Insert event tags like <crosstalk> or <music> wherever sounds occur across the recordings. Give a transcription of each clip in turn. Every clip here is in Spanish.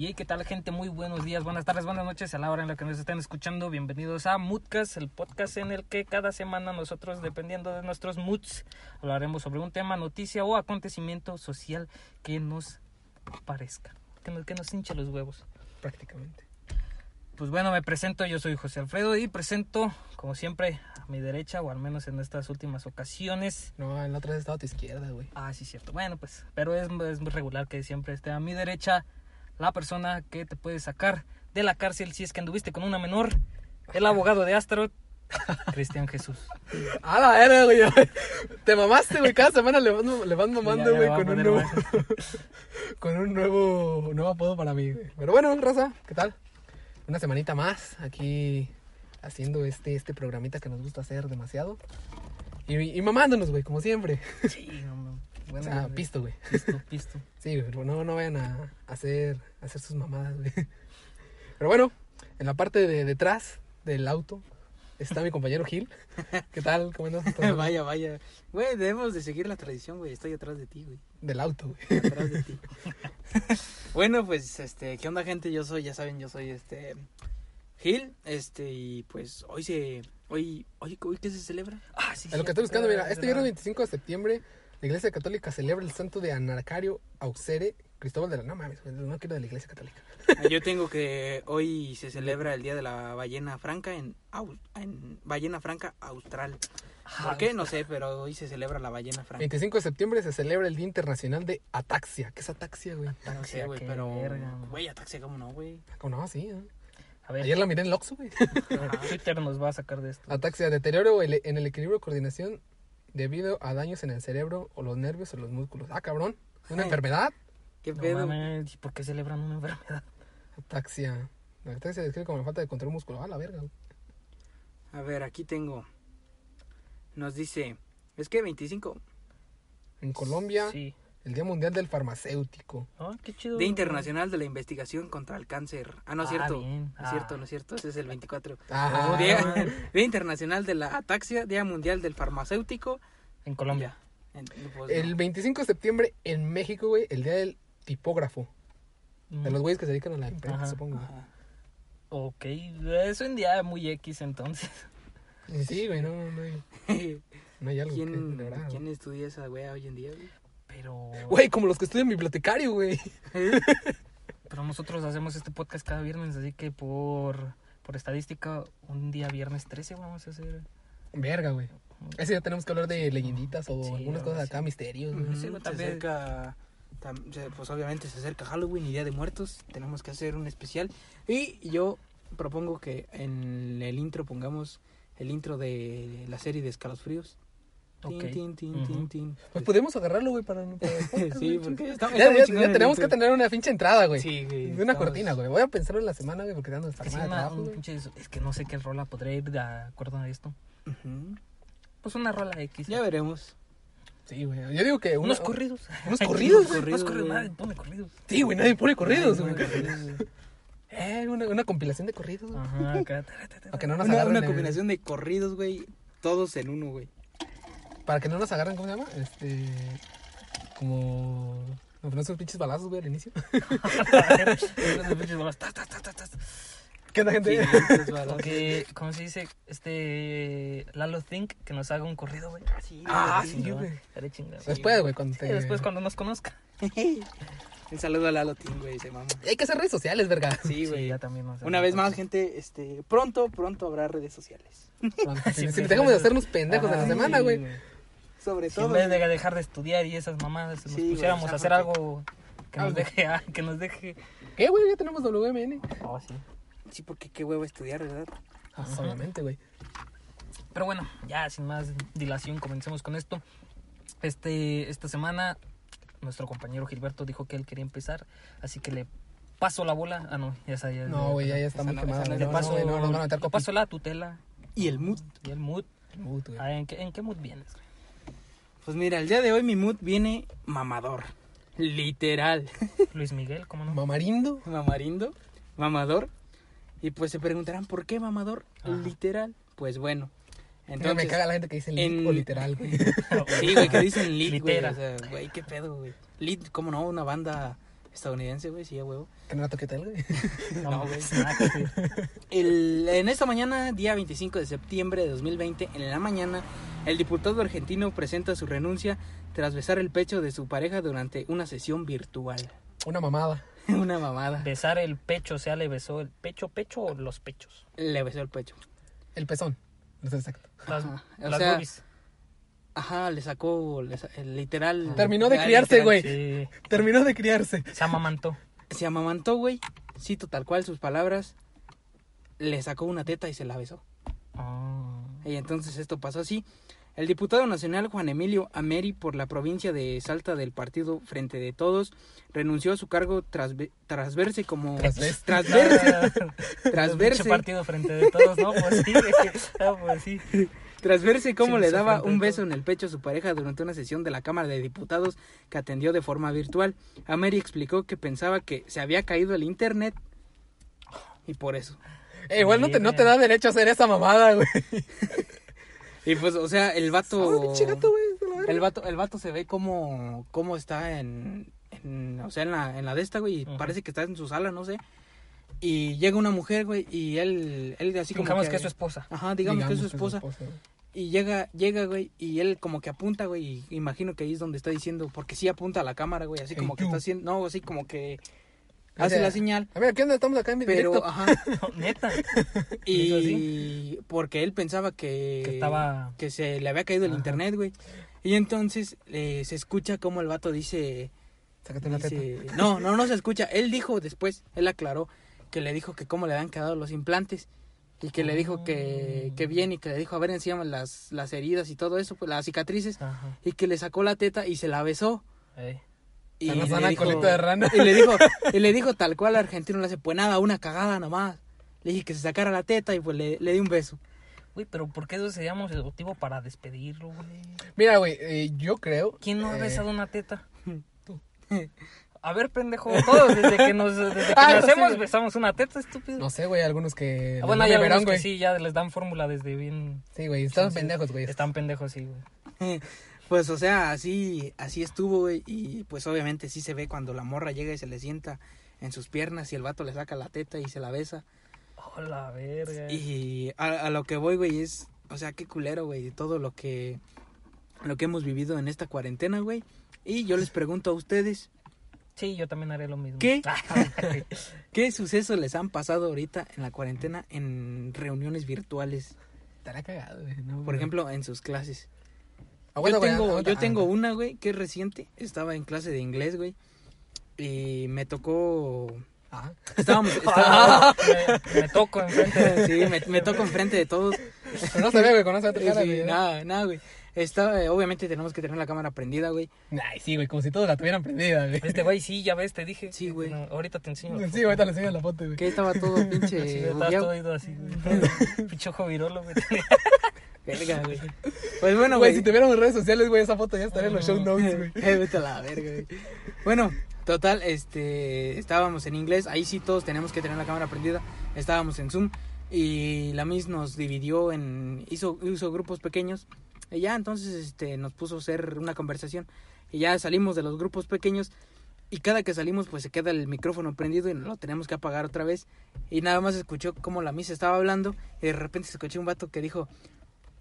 Y qué tal gente, muy buenos días, buenas tardes, buenas noches a la hora en la que nos estén escuchando. Bienvenidos a Moodcast, el podcast en el que cada semana nosotros, dependiendo de nuestros moods, hablaremos sobre un tema, noticia o acontecimiento social que nos parezca, que nos, que nos hinche los huevos. prácticamente. Pues bueno, me presento, yo soy José Alfredo y presento, como siempre, a mi derecha, o al menos en estas últimas ocasiones. No, en la otra vez estaba a tu izquierda, güey. Ah, sí, cierto. Bueno, pues, pero es, es muy regular que siempre esté a mi derecha la persona que te puede sacar de la cárcel si es que anduviste con una menor, el abogado de Astaroth, <laughs> Cristian Jesús. A la güey. Te mamaste, güey. Cada semana le van, le van mamando, güey, con, un nuevo, más. <laughs> con un nuevo, nuevo apodo para mí, güey. Pero bueno, Rosa, ¿qué tal? Una semanita más aquí haciendo este, este programita que nos gusta hacer demasiado. Y, y mamándonos, güey, como siempre. Sí. O <laughs> Bueno, güey. pisto, güey. pisto, pisto. Sí, güey, no, no vayan a hacer, a hacer sus mamadas, güey. Pero bueno, en la parte de detrás del auto está mi compañero Gil. ¿Qué tal? ¿Cómo andas? <laughs> vaya, vaya. Güey, debemos de seguir la tradición, güey. Estoy atrás de ti, güey. Del auto, güey. Atrás de ti. <laughs> bueno, pues, este, ¿qué onda, gente? Yo soy, ya saben, yo soy, este, Gil. Este, y pues, hoy se, hoy, hoy, hoy ¿qué se celebra? Ah, sí, A lo que estoy buscando, mira, es este viernes verdad. 25 de septiembre, la Iglesia Católica celebra el santo de Anarcario Auxere, Cristóbal de la... No mames, no quiero de la Iglesia Católica. Ah, Yo tengo que hoy se celebra el Día de la Ballena Franca en, Au- en Ballena Franca Austral. ¿Por qué? No sé, pero hoy se celebra la Ballena Franca. 25 de septiembre se celebra el Día Internacional de Ataxia. ¿Qué es ataxia, güey? No sé, güey, pero, verga, güey. ataxia, ¿cómo no, güey? ¿Cómo no? Sí. ¿eh? A ver, Ayer la miré en el Oxxo, güey. <laughs> Twitter nos va a sacar de esto. Ataxia, deterioro en el equilibrio de coordinación debido a daños en el cerebro o los nervios o los músculos. Ah, cabrón. ¿Una Ay. enfermedad? ¿Qué No pedo? mames, ¿y ¿por qué celebran una enfermedad? Ataxia. La ataxia se describe como la falta de control muscular. Ah, la verga. A ver, aquí tengo. Nos dice, es que 25, En Colombia, Sí. El Día Mundial del Farmacéutico. Ah, qué chido. Día Internacional de la Investigación contra el Cáncer. Ah, no es Ah, cierto. bien. No es Ah. cierto, no es cierto. Ese es el 24. Ah, Día, <laughs> Día Internacional de la Ataxia, Día Mundial del Farmacéutico. En Colombia. En- pues, El no. 25 de septiembre en México, güey, el Día del Tipógrafo. De los güeyes que se dedican a la imprenta, Ajá. supongo. Ajá. Ok, es un día muy X entonces. Sí, güey, no, no hay, <laughs> no hay algo que ¿Quién, celebrar, güey. ¿Quién estudia esa wea hoy en día? güey? Pero, Güey, como los que estudian bibliotecario, güey. pero nosotros hacemos este podcast cada viernes, así que por, por estadística, un día viernes 13 vamos a hacer. Verga, güey. Ese día tenemos que hablar de leyenditas o Sí, algunas cosas sí. acá, misterios, güey. Ujú, Sí, también. acerca, tam- se- pues obviamente se acerca Halloween y Día de Muertos. Tenemos que hacer un especial. Y yo propongo que en el intro pongamos el intro de la serie de Escalofríos. Tin, Ok. tin, tin, Ujú. tin, tin. Pues podemos agarrarlo, güey, para, para <laughs> podcast, Sí, porque está- Ya, muy tenemos que tener una pinche entrada, güey. Sí, güey. De una estamos- cortina, güey. Voy a pensarlo en la semana, güey, porque dando esta Que semana un pinche- es que no sé qué rola podría ir de acuerdo a esto. Pues una rola X. Ya veremos. Sí, güey. Yo digo que... una- Unos corridos. <laughs> Unos corridos, unos güey. corridos, nadie pone corridos. Sí, güey, nadie pone corridos, güey. <laughs> Eh, una, una compilación de corridos, güey. Ajá, acá. no nos Una, una combinación de corridos, güey. Todos en uno, güey. Para que no nos agarren, ¿cómo se llama? Este... Como... No, no esos pinches balazos, güey, al inicio. Pinches <laughs> ta. ¿Qué onda, gente? 500 balas. Que, ¿cómo se dice? Este. Lalo Think, que nos haga un corrido, güey. Sí, Ah, sí, güey. Estaré chingado. Después, güey, cuando Sí, te... después cuando nos conozca. <laughs> Un saludo a Lalo Team, güey, se mama. Hay que hacer redes sociales, verga. Sí, Sí, güey. ya también Una vez más, gente, este, pronto, pronto habrá redes sociales. Si, <laughs> Sí, si sí, dejamos de sí. hacernos pendejos en la semana, güey. Sobre Si en todo. vez de dejar de estudiar y esas mamadas, nos Sí, güey, pusiéramos a hacer algo que nos deje. ah, que nos deje. ¿Qué, güey? Ya tenemos WMN. Oh, sí. Sí, porque qué huevo estudiar, ¿verdad? Ajá. obviamente, güey. Pero bueno, ya sin más dilación, comencemos con esto. Este, esta semana, nuestro compañero Gilberto dijo que él quería empezar, así que le paso la bola. Ah, no, ya esa ya es No, güey, ya, ya está muy esa no güey. Le paso, no, güey, no, le la tutela Y el mood. y el mood. Mood, güey. Ah, ¿en, qué, ¿En qué mood vienes? Pues mira, el día de hoy mi mood viene mamador. Literal. <laughs> Luis Miguel, ¿cómo no? Mamarindo. Mamarindo. Mamador. Y pues se preguntarán, ¿por qué mamador? Ajá. Literal. Pues bueno. Entonces, Entonces, me caga la gente que dice lit en- o literal, güey. <laughs> Sí, güey, que dicen lit, güey. O sea, güey, qué pedo, güey. Lit, ¿cómo no? Una banda estadounidense, güey, sí, a huevo. Que no la toqué tal, güey. <laughs> No, güey. <laughs> El, en esta mañana, día 25 de septiembre de 2020, en la mañana, el diputado argentino presenta su renuncia tras besar el pecho de su pareja durante una sesión virtual. Una mamada. <laughs> una mamada. Besar el pecho, o sea, le besó el pecho, pecho o los pechos. Le besó el pecho. El pezón. No exacto. Las. O las sea, boobies. Ajá, le sacó le sa- el literal. Terminó de Ah, criarse, güey. Sí, Terminó de criarse. se amamantó. Se amamantó, güey. Cito tal cual sus palabras. Le sacó una teta y se la besó. Ah. Y entonces esto pasó así. El diputado nacional Juan Emilio Ameri por la provincia de Salta del partido Frente de Todos renunció a su cargo tras, tras verse como Tras ves- tras verse <laughs> Tras verse. partido frente de todos, ¿no? Pues sí, güey. Ah, pues sí. Tras verse cómo Sí, le daba un beso en el pecho a su pareja durante una sesión de la Cámara de Diputados que atendió de forma virtual. Ameri explicó que pensaba que se había caído el internet y por eso. Eh, igual no te, no te da derecho a hacer esa mamada, güey. <laughs> Y pues, o sea, el vato Ah, gato, güey. El vato, el vato se ve como, como está en, en- o sea, en la, en la de esta, güey, y parece que está en su sala, no sé. Y llega una mujer, güey, y él, él así como Digamos que es su esposa. Ajá, digamos, que es su esposa. Y llega, llega, güey, y él como que apunta, güey, y imagino que ahí es donde está diciendo, porque sí apunta a la cámara, güey, así Hey, como que está haciendo, no, así como que O hace sea, la señal, A ver, ¿qué onda? Estamos acá en mi pero, directo. ajá, <laughs> Neta. y porque él pensaba que, Que estaba- que se le había caído el Ajá. internet, güey. Y entonces eh, se escucha como el vato dice, Sácate teta. dice- no, no, no se escucha. Él dijo después, él aclaró que le dijo que cómo le habían quedado los implantes y que le dijo que, que bien y que le dijo a ver encima las, las heridas y todo eso, pues las cicatrices Ajá. y que le sacó la teta y se la besó. Ey. Y le dijo- colita de rana. y le dijo, <laughs> y le dijo tal cual al argentino le hace, pues nada, una cagada nomás. Le dije que se sacara la teta y pues le, le di un beso. Güey, pero ¿por qué eso seríamos el motivo para despedirlo, güey? Mira, güey, eh, yo creo. ¿Quién no ha eh, besado una teta? <laughs> Tú. <laughs> A ver, pendejo, todos desde que nos desde que <laughs> Ah, no nacemos sé. besamos una teta, estúpido. No sé, güey, algunos que. Ah, bueno, hay algunos verón, que güey. sí, ya les dan fórmula desde bien... Sí, güey, están Sí, pendejos, güey. Están pendejos, sí, güey. <laughs> Pues, o sea, así, así estuvo, güey. Y pues, obviamente, sí se ve cuando la morra llega y se le sienta en sus piernas y el vato le saca la teta y se la besa. Oh, la verga. Y a, a lo que voy, güey, es, o sea, qué culero, güey, todo lo que, lo que hemos vivido en esta cuarentena, güey. Y yo les pregunto a ustedes, Sí, yo también haré lo mismo. ¿Qué? Ah, <laughs> ¿qué sucesos les han pasado ahorita en la cuarentena en reuniones virtuales? Estará cagado, güey. no, Por ejemplo, en sus clases. Aguanta, yo tengo, aguanta. yo tengo Ah, una, güey, que es reciente. Estaba en clase de inglés, güey. Y me tocó... Ah. Estábamos... <laughs> estaba- me, me toco enfrente. <laughs> sí, me, me tocó enfrente de todos. Pero no se ve, güey, conoce a tu cara, Sí, güey. nada, nada, güey. Está, eh, obviamente tenemos que tener la cámara prendida, güey. Ay, sí, güey, como si todos la tuvieran prendida, güey. Este güey, sí, ya ves, te dije. Sí, güey. No, ahorita te enseño. Sí, ahorita le enseño la foto, güey. Que estaba todo <laughs> Sí, pinche estás bugueado. todo ido así, güey. <laughs> Pinche ojo virolo, güey. Verga, güey. Pues bueno, Güey, güey. si tuviéramos redes sociales, güey, esa foto ya estaría en los show notes, güey. Eh, vete a la verga, güey. Bueno, total, este, estábamos en inglés, ahí sí todos teníamos que tener la cámara prendida, estábamos en Zoom y la Miss nos dividió en, hizo, hizo grupos pequeños y ya entonces este, nos puso a hacer una conversación y ya salimos de los grupos pequeños y cada que salimos pues se queda el micrófono prendido y lo tenemos que apagar otra vez y nada más escuchó como la Miss estaba hablando y de repente se escuchó un vato que dijo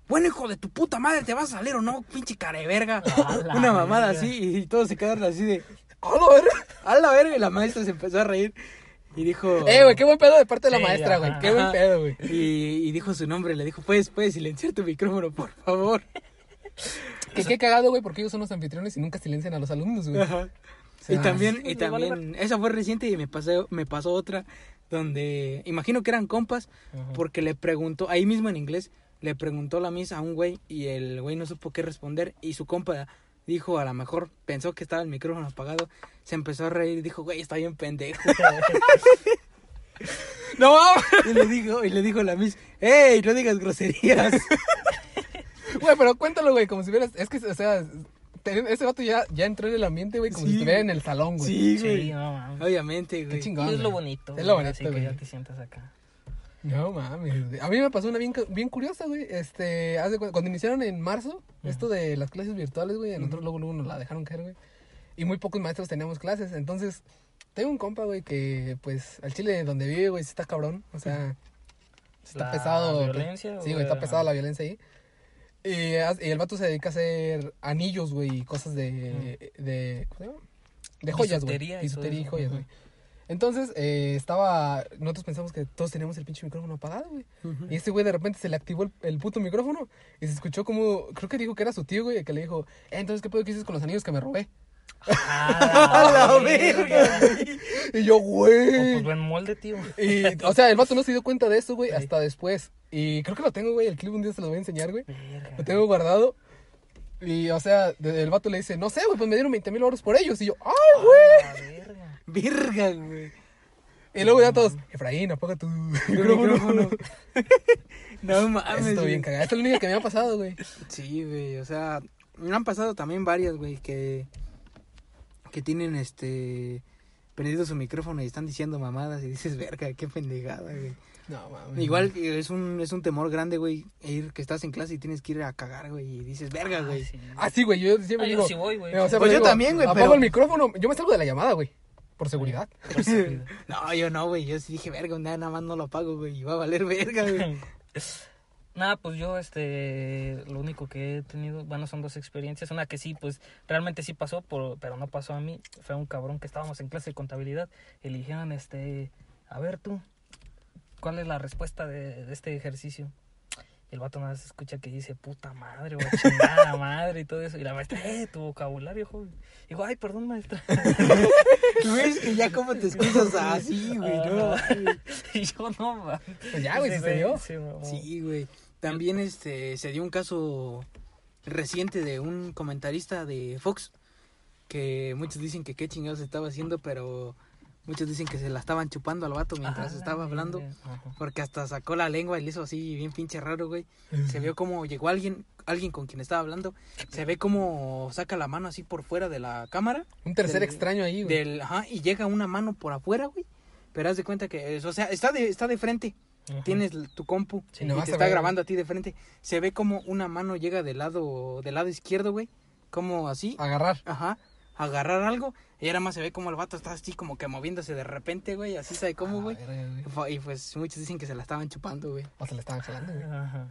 bueno, hijo de tu puta madre, ¿te vas a salir o no? Pinche care de verga. A la <laughs> Una mamada verga. así y todos se quedaron así de, ¡Hola, verga! a la verga, y la maestra se empezó a reír y dijo... Eh, güey, qué buen pedo de parte de la Sí, maestra, güey. Qué buen pedo, güey. Y, y dijo su nombre, le dijo, puedes, puedes silenciar tu micrófono, por favor. <laughs> Que qué cagado, güey, porque ellos son los anfitriones y nunca silencian a los alumnos, güey. Ajá. sea, y también, sí, y vale también, esa fue reciente y me pasó, me pasó otra donde, imagino que eran compas, Ajá. porque le preguntó, ahí mismo en inglés, le preguntó la misa a un güey y el güey no supo qué responder y su compa dijo, a lo mejor pensó que estaba el micrófono apagado, se empezó a reír y dijo, güey, está bien pendejo. <laughs> ¡No <laughs> y le dijo, y le dijo la mis, ¡Ey, no digas groserías! <laughs> Güey, pero cuéntalo, güey, como si vieras. Es que, o sea, ese vato ya, ya entró en el ambiente, güey, como Sí. si estuviera en el salón, güey. Sí, Sí, güey. no. Obviamente, güey. Qué chingón. Es lo bonito. Es lo güey, bonito, Así que ya te sientas acá. No mames. A mí me pasó una bien, bien curiosa, güey. Este, cu- cuando iniciaron en marzo, esto de las clases virtuales, güey, nosotros luego, luego nos la dejaron caer, güey. Y muy pocos maestros teníamos clases. Entonces, tengo un compa, güey, que pues al chile donde vive, güey, sí está cabrón. O sea, sí está ¿La pesado. violencia Sí, o güey, está pesada la violencia ahí. Y, el vato se dedica a hacer anillos, güey, y cosas de, de, ¿cómo se llama? De joyas, güey. Bisutería y joyas, güey. Entonces, eh, estaba, nosotros pensamos que todos teníamos el pinche micrófono apagado, güey. Y este güey de repente se le activó el, el puto micrófono y se escuchó como, creo que dijo que era su tío, güey, que le dijo, eh, entonces, ¿qué pedo que hiciste con los anillos que me robé? <laughs> ¡A la verga! Y yo, Oh, güey. pues buen molde, tío. Y, o sea, el vato no se dio cuenta de eso, güey, hasta después. Y creo que lo tengo, güey, el clip un día se lo voy a enseñar, güey. Lo tengo guardado. Y, o sea, el vato le dice, no sé, güey, pues me dieron 20 mil euros por ellos. Y yo, ¡ay, güey! Virga, güey. Y luego ya todos, Efraín, apaga tu <laughs> micrófono. micrófono. <laughs> No mames. Güey. bien cagado. Esta es la única que me ha pasado, güey. Sí, güey, o sea, me han pasado también varias, güey, que que tienen este prendido su micrófono y están diciendo mamadas y dices, "Verga, qué pendejada, güey." No, mames. Igual que es un es un temor grande, güey, ir que estás en clase y tienes que ir a cagar, güey, y dices, "Verga, güey." sí. Ah, sí, güey, yo siempre Ah, yo digo... sí voy, güey. eh, o sea, Pues yo también, güey, Apago pero- el micrófono. Yo me salgo de la llamada, güey. <laughs> Por seguridad. Por <laughs> seguridad. No, yo no, güey, yo sí dije, "Verga, nada, nada más no lo apago, güey, y va a valer verga, güey." <laughs> Nada, pues yo, este, lo único que he tenido, bueno, son dos experiencias. Una que sí, pues, realmente sí pasó, por, pero no pasó a mí. Fue un cabrón que estábamos en clase de contabilidad y le dijeron, este, a ver tú, ¿cuál es la respuesta de, de este ejercicio? El vato nada más escucha que dice, puta madre, o chingada madre y todo eso. Y la maestra, eh, tu vocabulario, joven. Y digo, ay, perdón, maestra. <laughs> Tú ves que ya como te excusas así, güey, no. <laughs> Y yo no. Pues ya, güey, Sí, se dio. Sí, güey. También este se dio un caso reciente de un comentarista de Fox que muchos dicen que qué chingados estaba haciendo, pero muchos dicen que se la estaban chupando al vato mientras Ah, estaba hablando. Ajá. Porque hasta sacó la lengua y le hizo así bien pinche raro, güey. Se vio como llegó alguien, alguien con quien estaba hablando. Se ve como saca la mano así por fuera de la cámara. Un tercer Del- extraño ahí, güey. Del, ajá, y llega una mano por afuera, güey. Pero haz de cuenta que, es- o sea, está de, está de frente. Ajá. Tienes tu compu Sí, y te está grabando a ti de frente. Se ve como una mano llega del lado, del lado izquierdo, güey. Como así. Agarrar. Ajá. Agarrar algo. Y ahora más se ve como el vato está así como que moviéndose de repente, güey. Así sabe cómo, Ah, güey. Y pues muchos dicen que se la estaban chupando, güey. O se le estaban jalando, güey. Ajá.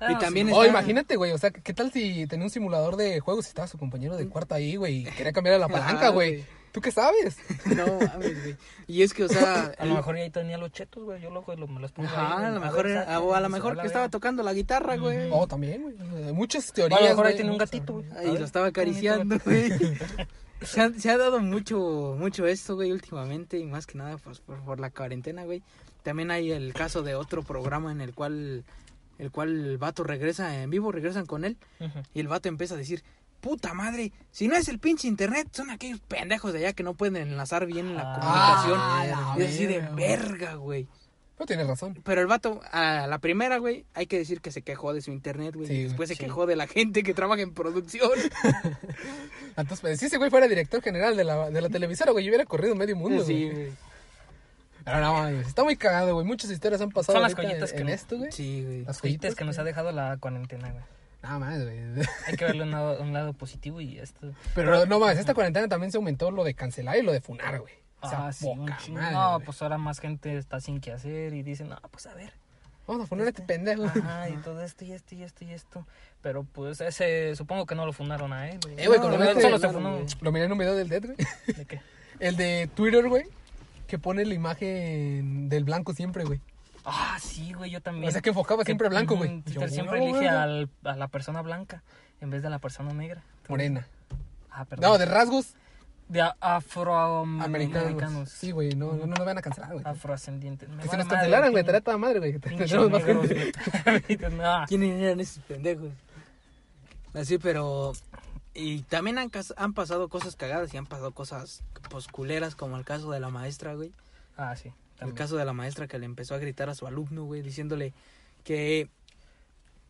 Y Ah, también sí. Oh, imagínate, güey. O sea, ¿qué tal si tenía un simulador de juegos y estaba su compañero de cuarto ahí, güey? Y quería cambiar la palanca, güey. ¿Tú qué sabes? <laughs> No mames, güey. Y es que, o sea. <laughs> A lo mejor ya ahí tenía los chetos, güey. Yo luego me los pongo Ajá, a lo ver, mejor, era- o a lo mejor que estaba tocando la guitarra, güey. Oh, también, güey. Muchas O a teorías. lo mejor ahí tiene un gatito, güey. Y lo estaba acariciando, güey. Se ha, se ha dado mucho, mucho esto, güey, últimamente, y más que nada, pues, por, por la cuarentena, güey. También hay el caso de otro programa en el cual, el cual el vato regresa en vivo, regresan con él, y el vato empieza a decir, puta madre, si no es el pinche internet, son aquellos pendejos de allá que no pueden enlazar bien la Ah, comunicación. la es así de verga, güey. güey. Pero tienes razón. Pero el vato, a la primera, güey, hay que decir que se quejó de su internet, güey. Sí, y güey. después se quejó de la gente que trabaja en producción. <laughs> Entonces, pues, si ese güey fuera director general de la, de la televisora, güey, yo hubiera corrido medio mundo, sí, güey. güey. Pero no, mames, está muy cagado, güey. Muchas historias han pasado Son las joyitas en, que en no- esto, güey. Sí, güey. Las Joyitas que nos ha dejado la cuarentena, güey. Nada más, güey. Hay que verle un lado, un lado positivo y esto. Pero no más, esta cuarentena también se aumentó lo de cancelar y lo de funar, güey. O sea, ah, sí, un poca chingo. madre, No, güey. pues ahora más gente está sin qué hacer y dicen, no, pues a ver. Vamos a funar a este pendejo. Ajá, y <laughs> todo esto y esto y esto y esto. Pero pues ese, supongo que no lo fundaron a él. Eh, güey, No, con lo no, solo se funó. güey. Lo miré en un video del Dead, güey. ¿De qué? <laughs> El de Twitter, güey. Que pone la imagen del blanco siempre, güey. Ah, sí, güey, yo también. O sea, que enfocaba siempre blanco, ujú, güey. Twitter Yo, siempre elige al- a la persona blanca en vez de la persona negra. Entonces- Morena. Ah, perdón. No, de rasgos de a- afroamericanos. americanos. Sí, güey, no, no nos van a cancelar, güey. Afroascendientes. Me Que se nos cancelaran, güey, estaría toda madre, güey. <laughs> <laughs> No. <laughs> ¿Quiénes eran esos pendejos? Así, pero... Y también han, han pasado cosas cagadas y han pasado cosas pues culeras como el caso de la maestra, güey. Ah, sí. El caso de la maestra que le empezó a gritar a su alumno, güey, diciéndole que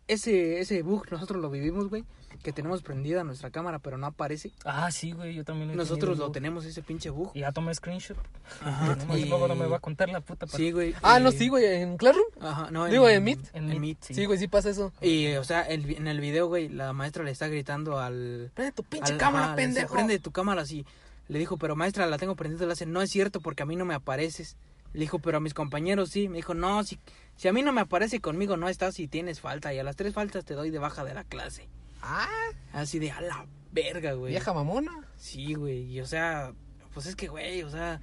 ese, ese bug nosotros lo vivimos, güey, que tenemos prendida nuestra cámara pero no aparece. Ah, sí, güey, yo también lo he Nosotros tenido, lo tenemos ese pinche bug. Y ya tomé screenshot. Ajá, y- luego no me va a contar la puta. Sí, güey. Ah, y- no, sí, güey, en Classroom. Ajá, no, Digo, ¿en Meet? En En, Meet, sí. Sí, güey, sí pasa eso. Y, o sea, el, en el video, güey, la maestra le está gritando al... Prende tu pinche al- cámara, ajá, le dice, pendejo. Prende tu cámara así. Le dijo, pero maestra, la tengo prendida. Le hace, no es cierto porque a mí no me apareces. Le dijo, pero a mis compañeros sí. Me dijo, no, si, si a mí no me aparece conmigo no estás y tienes falta. Y a las tres faltas te doy de baja de la clase. Ah, Así de, a la verga, güey. vieja mamona. Sí, güey. Y o sea, pues es que, güey, o sea,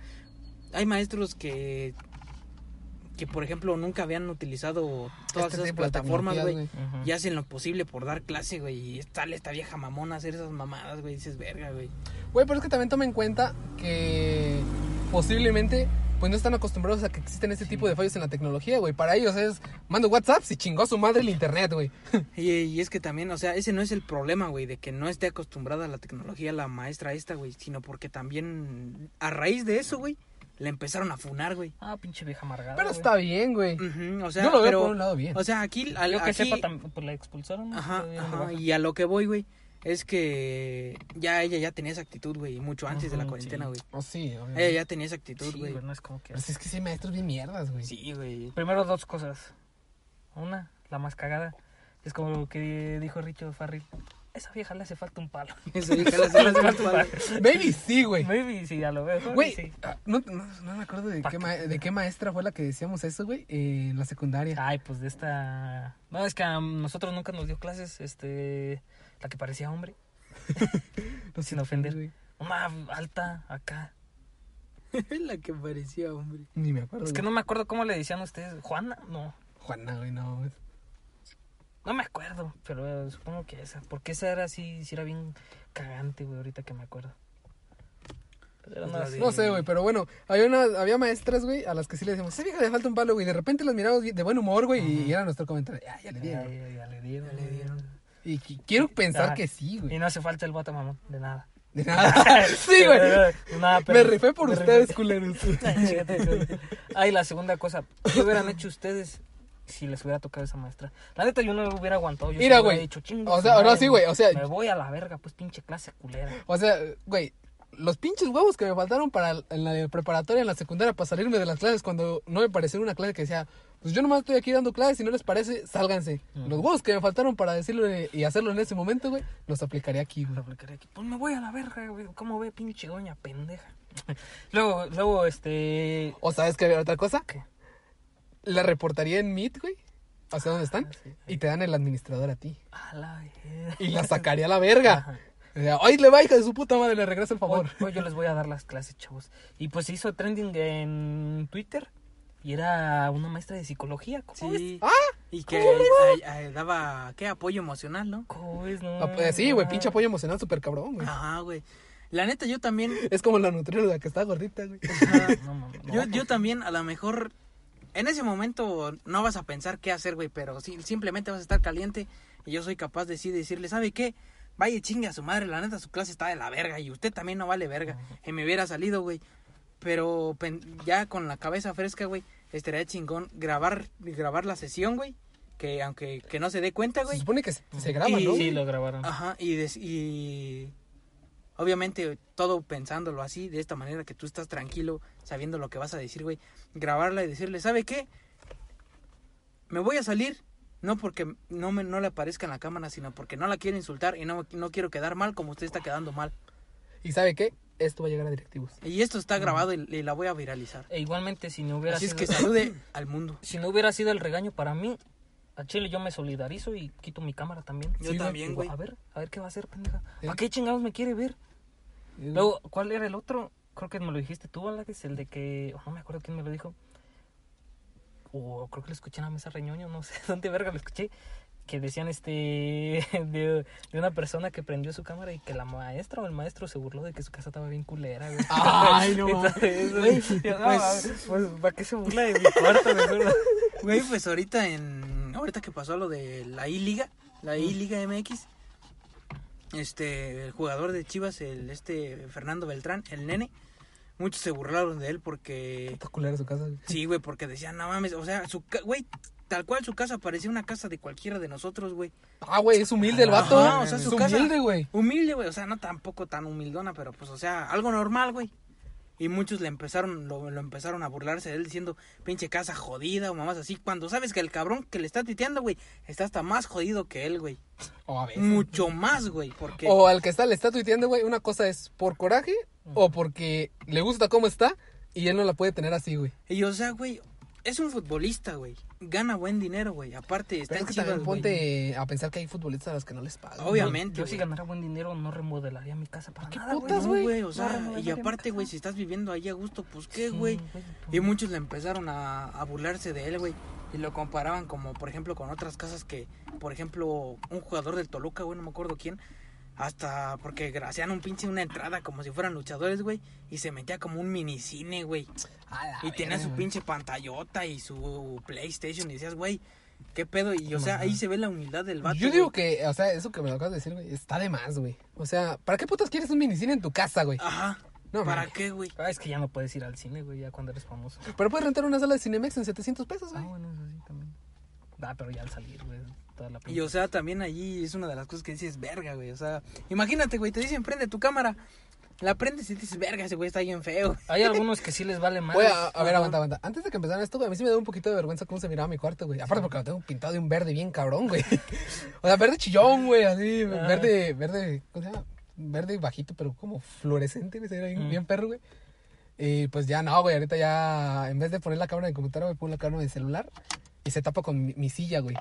hay maestros que, que por ejemplo, nunca habían utilizado todas Este esas plataformas, güey. Ujú. Y hacen lo posible por dar clase, güey. Y sale esta vieja mamona a hacer esas mamadas, güey. Dices, verga, güey. Güey, pero es que también toma en cuenta que posiblemente pues no están acostumbrados a que existen este tipo de fallos en la tecnología, güey. Para ellos es mando WhatsApp y chingó a su madre el internet, güey. <laughs> Y, y es que también, o sea, ese no es el problema, güey, de que no esté acostumbrada a la tecnología la maestra esta, güey. Sino porque también, a raíz de eso, güey, le empezaron a funar, güey. Ah, pinche vieja amargada. Pero güey. está bien, güey. Ujú, o sea, Yo lo veo pero, por un lado bien. O sea, aquí, al- Yo que aquí- sepa, pues la expulsaron. Ajá, y a lo que voy, güey, es que ya ella ya tenía esa actitud, güey, mucho antes de la cuarentena, sí. güey. Oh, sí, Ella obviamente. ya tenía esa actitud, Sí, güey. güey, no es como que... Pero si es que sí, maestros bien mierdas, güey. Sí, güey. Primero dos cosas. Una, la más cagada. Es como lo que dijo Richo Farril. Esa vieja le hace falta un palo. <laughs> Esa vieja le hace <laughs> Le hace falta un palo. Baby, sí, güey. Maybe sí, a lo mejor. Güey, sí. ah, no, no, no me acuerdo de qué, de qué maestra fue la que decíamos eso, güey, eh, en la secundaria. Ay, pues de esta... No, es que a nosotros nunca nos dio clases, este... La que parecía hombre. <laughs> Sin ofender. Una alta, acá. <laughs> la que parecía, hombre. Ni me acuerdo. Es que no me acuerdo cómo le decían ustedes. ¿Juana? No. Juana, güey, no. güey. No me acuerdo, pero eh, supongo que esa. Porque esa era así, sí era bien cagante, güey, ahorita que me acuerdo. Pero no, de- sé, güey, pero bueno, había, una, había maestras, güey, a las que sí le decíamos, esa vieja le falta un palo, güey. De repente las miramos de buen humor, güey, y era nuestro comentario. Ya, ya le dieron. Ya le dieron. Ya le dieron. Y qui- quiero pensar que sí, Y güey. no hace falta el voto, mamón, de nada. De <laughs> nada. sí, güey. Nada, Me pero- rifé por me ustedes, rifé. culeros. <laughs> Ay, la segunda cosa. ¿Qué hubieran hecho ustedes si les hubiera tocado esa maestra? La neta, yo no lo hubiera aguantado. Yo Mira, güey. dicho, "Chingue O sea, no, madre, sí, güey, o sea- Me voy a la verga, pues pinche clase culera. O sea, güey, los pinches huevos que me faltaron para en la preparatoria, en la secundaria, para salirme de las clases cuando no me pareció una clase que decía, pues yo nomás estoy aquí dando clases, si no les parece, sálganse. Los huevos que me faltaron para decirlo y hacerlo en ese momento, güey, los aplicaré aquí, güey. aplicaré aquí. Pues me voy a la verga, güey. ¿Cómo ve pinche doña pendeja? <laughs> luego, luego, este... O sabes que había otra cosa, ¿Qué? la reportaría en Meet, güey, hacia dónde están, Ah, sí. y te dan el administrador a ti. A la verga. Y la sacaría a la verga. Ajá. Ay, le va, hija de su puta madre, le regresa el favor. Hoy, hoy yo les voy a dar las clases, chavos. Y pues se hizo trending en Twitter. Y era una maestra de psicología. ¿Cómo? Sí. ¡Ah! Y que daba, ¿qué? Apoyo emocional, ¿no? ¿Cómo ves? No, Ah, pues, sí, güey, pinche apoyo emocional súper cabrón, güey. Ajá, güey. La neta, yo también, <laughs> Es como la nutrióloga que está gordita, güey. <laughs> No, no, yo, yo también a lo mejor, en ese momento no vas a pensar qué hacer, güey, pero sí, simplemente vas a estar caliente y yo soy capaz de sí decirle, ¿sabe qué? Vaya chingue a su madre, la neta su clase está de la verga y usted también no vale verga. Y me hubiera salido, güey. Pero pen- ya con la cabeza fresca, güey, estaría chingón grabar, grabar la sesión, güey. Que aunque que no se dé cuenta, Se güey. supone que se, se graba, Y- ¿no? Sí, lo grabaron. Ajá, y, des- y obviamente todo pensándolo así, de esta manera que tú estás tranquilo, sabiendo lo que vas a decir, güey. Grabarla y decirle, ¿sabe qué? Me voy a salir, no porque no, me, no le aparezca en la cámara, sino porque no la quiero insultar y no, no quiero quedar mal como usted está quedando mal. ¿Y sabe qué? Esto va a llegar a directivos. Y esto está grabado y, y la voy a viralizar. E igualmente, si no hubiera Así es sido... que salude al mundo. Si no hubiera sido el regaño para mí, a Chile yo me solidarizo y quito mi cámara también. Yo Sí, también, güey. A ver, a ver qué va a hacer, pendeja. Sí. ¿Para qué chingados me quiere ver? Luego, ¿cuál era el otro? Creo que me lo dijiste tú, Alex, el de que... oh, no me acuerdo quién me lo dijo. O creo que lo escuché en la mesa reñoño, no sé <laughs> dónde verga lo escuché. Que decían este... <laughs> De, de una persona que prendió su cámara y que la maestra o el maestro se burló de que su casa estaba bien culera, güey. Ay, no <laughs> Entonces, Güey, yo, no, pues- mames, pues, ¿para qué se burla de mi cuarto, mejor? <laughs> Güey, pues ahorita en ahorita que pasó lo de la I Liga, la I Liga MX, este el jugador de Chivas, el este Fernando Beltrán, el nene, muchos se burlaron de él porque Puta culera su casa. güey. sí, güey, porque decían, "No mames, o sea, su güey, tal cual su casa parecía una casa de cualquiera de nosotros, güey. Ah, güey, es humilde el vato. Ajá, o sea, es casa- humilde, güey. Humilde, güey, o sea, no tampoco tan humildona, pero pues o sea, algo normal, güey. Y muchos le empezaron, lo, lo empezaron a burlarse de él diciendo, pinche casa jodida o mamás así. Cuando sabes que el cabrón que le está tuiteando, güey, está hasta más jodido que él, güey. O a veces. Mucho más, güey. Porque... O al que está, le está tuiteando, güey, una cosa es por coraje o porque le gusta cómo está y él no la puede tener así, güey. Y o sea, güey, es un futbolista, güey. Gana buen dinero, güey. Aparte, está Pero es en que Chivas, también güey. ponte a pensar que hay futbolistas a los que no les pagan. Obviamente, Yo si ganara buen dinero no remodelaría mi casa para ¿Qué nada, güey. putas, No, güey? o sea, y aparte, güey, si estás viviendo ahí a gusto, pues qué, Sí, güey. pues, Y muchos le empezaron a, a burlarse de él, güey. Y lo comparaban como, por ejemplo, con otras casas que, por ejemplo, un jugador del Toluca, güey, no me acuerdo quién. Hasta porque hacían un pinche una entrada como si fueran luchadores, güey. Y se metía como un minicine, güey. Y tenía su pinche pantallota y su PlayStation. Y decías, güey, ¿qué pedo? Y, o sea, Ajá. ahí se ve la humildad del vato. Yo digo güey. que, o sea, eso que me lo acabas de decir, güey, está de más, güey. O sea, ¿para qué putas quieres un minicine en tu casa, güey? Ajá. No, ¿Para qué, güey? Ah, es que ya no puedes ir al cine, güey, ya cuando eres famoso. Pero puedes rentar una sala de Cinemex en 700 pesos, Ah, güey. bueno, eso sí también. Ah, pero ya al salir, güey, toda la Y o sea, también allí es una de las cosas que dices, verga, güey. O sea, imagínate, güey, te dicen, prende tu cámara. La prendes y dices, verga, ese güey está bien feo. <laughs> Hay algunos que sí les vale más. Güey, a, a ver, aguanta, aguanta. Antes de que empezaran esto, güey, a mí sí me da un poquito de vergüenza cómo se miraba mi cuarto, güey. Aparte porque lo tengo pintado de un verde bien cabrón, güey. <laughs> O sea, verde chillón, güey, así, Ah. verde, verde, ¿cómo se llama? Verde bajito, pero como fluorescente, güey, se veía bien, Mm. bien perro, güey. Y pues ya no, güey, ahorita ya, en vez de poner la cámara de computadora, güey, pongo la cámara de celular y se tapa con mi, mi silla, güey.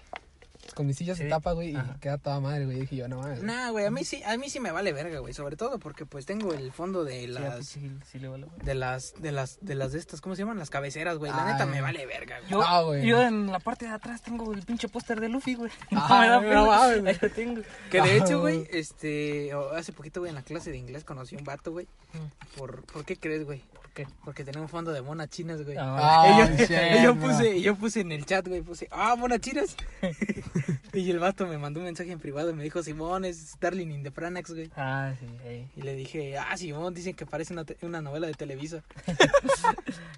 Con mi silla se Sí. tapa, güey, y queda toda madre, güey. Y dije yo, no mames. Nah, güey, a mí sí, a mí sí me vale verga, güey. Sobre todo porque pues tengo el fondo de las, sí, sí le vale, de las, de las, de las de estas, ¿cómo se llaman? Las cabeceras, güey. La Ay. neta me vale verga, güey. Yo, Ah, güey. yo en la parte de atrás tengo el pinche póster de Luffy, güey. <laughs> Ah, me da no pena. Ahí lo tengo. Que de Ah, hecho, güey. este, hace poquito, güey, en la clase de inglés conocí a un vato, güey. Mm. ¿Por, ¿Por qué crees, güey? ¿Por qué? Porque un fondo de monas chinas, güey. Ah, Y yo, <laughs> shit, y yo puse, y yo puse en el chat, güey, puse, ah, monas chinas. <laughs> y el vato me mandó un mensaje en privado y me dijo, Simón, es Darling in the güey. Ah, sí, ey. Y le dije, ah, Simón, dicen que parece una, una novela de Televisa. <laughs>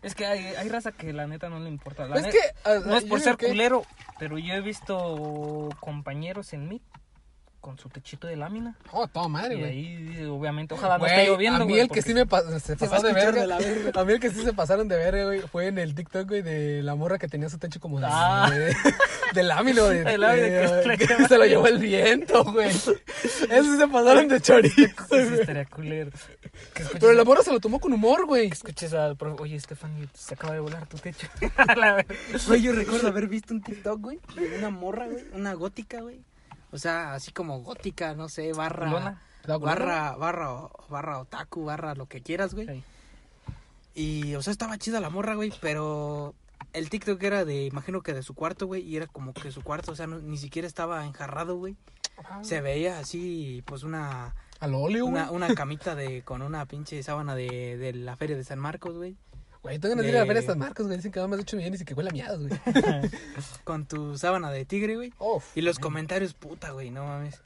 Es que hay, hay raza que la neta no le importa. La Es que, ah, no es por ser que- culero, pero yo he visto compañeros en mí con su techito de lámina. Oh, toda madre, Y güey. ahí, obviamente, ojalá no Güey, esté lloviendo, a mí güey, el que sí me pa- se Se pasó de verga, de la verga. <laughs> A mí el que sí se pasaron de verga, güey, fue en el TikTok, güey, de la morra que tenía su techo como de, Ah. de, de lámina, güey. <laughs> De lámina, que quema se lo llevó el viento, güey. <laughs> Eso sí se pasaron de chorizo, Sí, güey. estaría culero. Pero la morra se lo tomó con humor, güey. que escuches al profe, oye, Stephanie, se acaba de volar tu techo. A la verga. Güey, yo recuerdo haber visto un TikTok, güey, de una morra, güey, una gótica, güey. O sea, así como gótica, no sé, barra... Barra, barra, barra otaku, barra lo que quieras, güey. Ey. Y, o sea, estaba chida la morra, güey, pero el TikTok era de, imagino que de su cuarto, güey, y era como que su cuarto, o sea, no- ni siquiera estaba enjarrado, güey. Se veía así, pues una, Al óleo, una, una camita de, con una pinche sábana de, de la feria de San Marcos, güey. Güey, tengo ganas de ir a ver estas marcas, güey. Dicen que va más de 8 millones y que huele a miados, güey. <laughs> Con tu sábana de tigre, güey. Uf. Y los comentarios, puta, güey, no mames.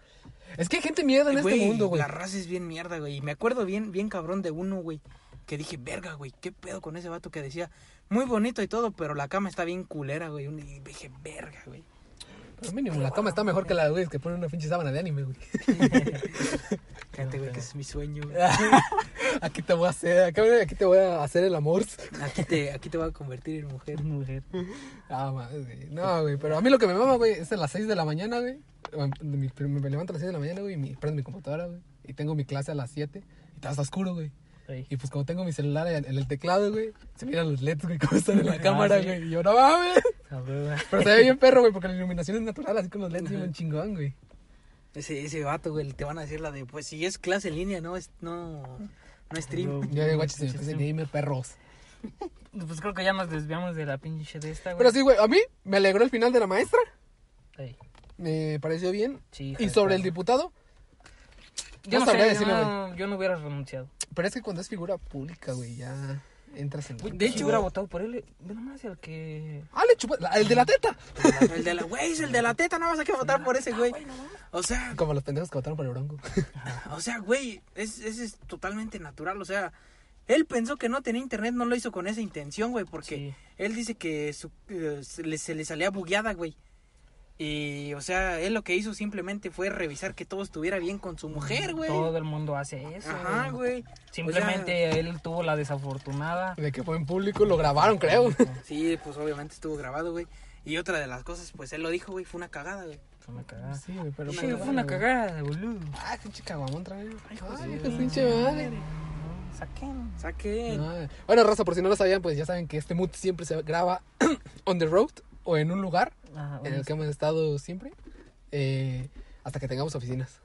Es que hay gente mierda en este Güey, mundo, güey. La raza es bien mierda, güey. Y me acuerdo bien, bien cabrón de uno, güey. Que dije, verga, güey, ¿qué pedo con ese vato que decía? Muy bonito y todo, pero la cama está bien culera, güey. Y dije, verga, güey. Pero mínimo, la cama está mejor que la de güey que pone una pinche sábana de anime, güey. <laughs> Cállate, güey, que ese es mi sueño, güey. <laughs> Aquí te voy a hacer, aquí, aquí te voy a hacer el amor. Aquí te, aquí te voy a convertir en mujer. Mujer. Ah, madre, güey. No, güey, pero a mí lo que me mama, güey, es a las 6 de la mañana, güey. Mi- Me levanto a las 6 de la mañana, güey, y mi- prendo mi computadora, güey. Y tengo mi clase a las 7. Y todo está oscuro, güey. Ey. Y pues como tengo mi celular en, el teclado, güey, se miran los LEDs, güey, <laughs> cómo están en la Ah, cámara, sí. güey. Y yo, no mames. Pero se ve bien <laughs> perro, güey, porque la iluminación es natural, así con los LEDs, bien chingón, güey. Ese, ese vato, güey, te van a decir la de, pues si es clase en línea, no es, no, no es stream. Ya, ya, guaches, se gamer, perros. Pues creo que ya nos desviamos de la pinche de esta, güey. Pero sí, güey, a mí me alegró el final de la maestra. Me pareció bien. Sí, Y sobre el diputado, Yo no no, sabría sé, decirle, yo, no, yo no hubiera renunciado. pero es que cuando es figura pública, güey, ya entras en... De si hecho- hubiera votado por él, ve nomás el que... Ah, le chupó, el de la teta. <laughs> El de la, güey, es el de la teta, no vas a que votar por ese, güey. O sea, Como los pendejos que votaron por el bronco. <laughs> O sea, güey, es, es, es totalmente natural. O sea, él pensó que no tenía internet, no lo hizo con esa intención, güey, porque Sí. él dice que su- eh, se, le, se le salía bugueada, güey. Y, o sea, él lo que hizo simplemente fue revisar que todo estuviera bien con su mujer, güey. Todo el mundo hace eso. Ajá, güey. Simplemente él tuvo la desafortunada. De que fue en público, lo grabaron, creo. Sí, pues obviamente estuvo grabado, güey. Y otra de las cosas, pues él lo dijo, güey, fue una cagada, güey. Fue una cagada. Sí, güey, pero... Sí, fue una cagada, boludo. Ah, pinche caguamón otra vez. Ay, Ay, qué pinche madre. Saquen. Saquen. Ah, Bueno, raza, por si no lo sabían, pues ya saben que este mood siempre se graba <clears throat> on the road o en un lugar Ajá, en el que hemos estado siempre eh, hasta que tengamos oficinas.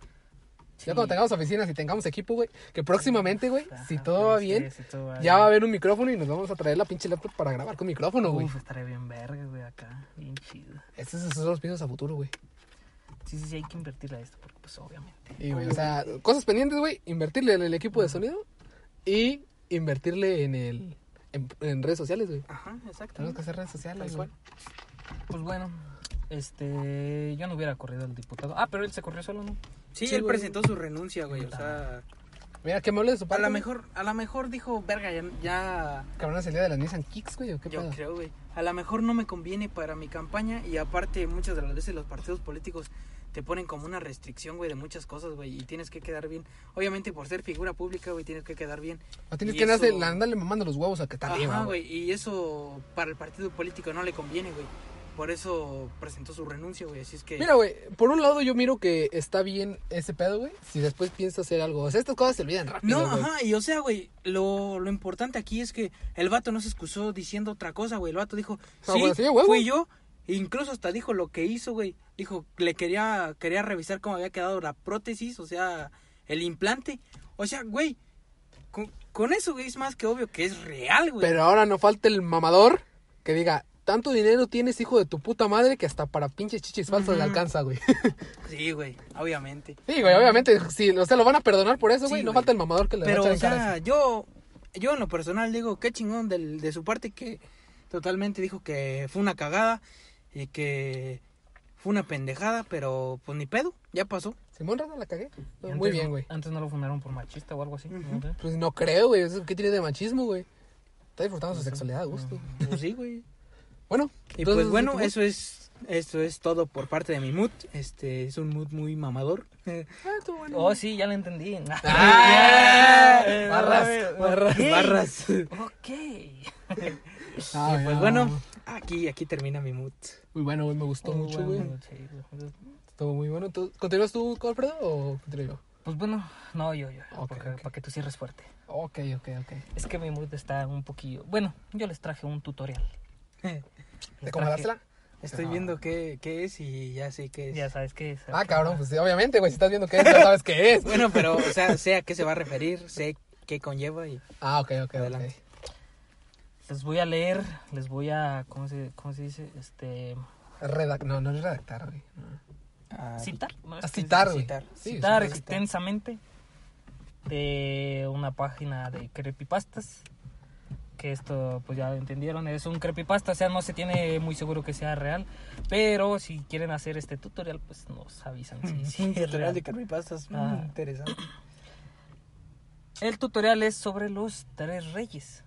Ya cuando tengamos oficinas y tengamos equipo, güey, que próximamente, güey, si todo va bien, sí, si todo va ya bien. va a haber un micrófono y nos vamos a traer la pinche laptop para grabar con micrófono, güey. Uf, estaría bien verga, güey, acá. Bien chido. Estos son los piensos a futuro, güey. Sí, sí, sí, hay que invertirle a esto, porque pues obviamente. Y, güey, o sea, cosas pendientes, güey, invertirle en el equipo de sonido y invertirle en el en, en redes sociales, güey. Ajá, exacto. Tenemos que hacer redes sociales, güey. Pues bueno, este, yo no hubiera corrido al diputado. Ah, pero él se corrió solo, ¿no? Sí, Sí, él güey. presentó su renuncia, güey. O sea, Mira, que me hable de su a parte. lo güey. mejor, a lo mejor dijo, verga, ya, ya Cabrón, día de las Nissan Kicks, güey, ¿o qué yo pedo? creo, güey. A lo mejor no me conviene para mi campaña y aparte muchas de las veces los partidos políticos te ponen como una restricción, güey, de muchas cosas, güey, y tienes que quedar bien. Obviamente por ser figura pública, güey, tienes que quedar bien. O tienes Y que darle- eso- andarle mamando los huevos a que arriba, güey. y eso para el partido político no le conviene, güey. Por eso presentó su renuncia, güey, así es que... Mira, güey, por un lado yo miro que está bien ese pedo, güey, si después piensa hacer algo. O sea, estas cosas se olvidan rápido, No, ajá, y o sea, güey, lo, lo importante aquí es que el vato no se excusó diciendo otra cosa, güey. El vato dijo, Ah, sí, bueno, sí, huevo. fui yo. Incluso hasta dijo lo que hizo, güey. Dijo, le quería, quería revisar cómo había quedado la prótesis, o sea, el implante. O sea, güey, con, con eso, güey, es más que obvio que es real, güey. Pero ahora no falta el mamador que diga, tanto dinero tienes, hijo de tu puta madre, que hasta para pinches chichis falsas le Ujú. alcanza, güey. <laughs> Sí, güey, obviamente. sí, güey, obviamente, sí, o sea, lo van a perdonar por eso, güey. No güey. falta el mamador que le Pero, va a o en sea, yo, yo en lo personal digo, qué chingón del, de su parte que totalmente dijo que fue una cagada y que fue una pendejada, pero pues ni pedo, ya pasó. Simón Raza la cagué. Muy bien, güey. Antes no lo fundaron por machista o algo así. ¿no? sé. Pues no creo, güey. ¿Qué tiene de machismo, güey? Está disfrutando su sexualidad a gusto. <laughs> Pues sí, güey. Bueno. Y entonces, pues bueno, ¿tú? eso es, esto es todo por parte de mi mood. Este es un mood muy mamador. <laughs> Ah, bueno. Oh, sí, ya lo entendí. <laughs> Ah, barras, barras, barras. Ok. Ah, Y pues bueno, aquí, aquí termina mi mood. Muy bueno, güey. Me gustó Muy mucho, bueno, güey. sí, güey. Estuvo muy bueno. ¿Tú- ¿Continúas tú, Alfredo, o continúo yo? Pues bueno, no, yo, yo. Porque-. Para que tú cierres fuerte. Ok, ok, ok. Es que mi mood está un poquillo. Bueno, yo les traje un tutorial. <laughs> ¿De cómo dársela? Estoy viendo qué, qué es y ya sé qué es. Ya sabes qué es. Ah, cabrón, pues sí, obviamente, güey. Si estás viendo qué es, ya sabes qué es. <laughs> Bueno, pero, o sea, sé a qué se va a referir, sé qué conlleva y... Ah, ok, ok, Adelante. ok. Les voy a leer, les voy a. ¿Cómo se, cómo se dice? Este. Redac no, no es redactar, güey. No. a- Citar. ¿no? Es A que citar, güey. citar. Sí, citar citar. extensamente de una página de creepypastas que esto pues ya lo entendieron es un creepypasta o sea no se tiene muy seguro que sea real pero si quieren hacer este tutorial pues nos avisan si, si un es tutorial real. de creepypastas. Ah. interesante. el tutorial es sobre los tres reyes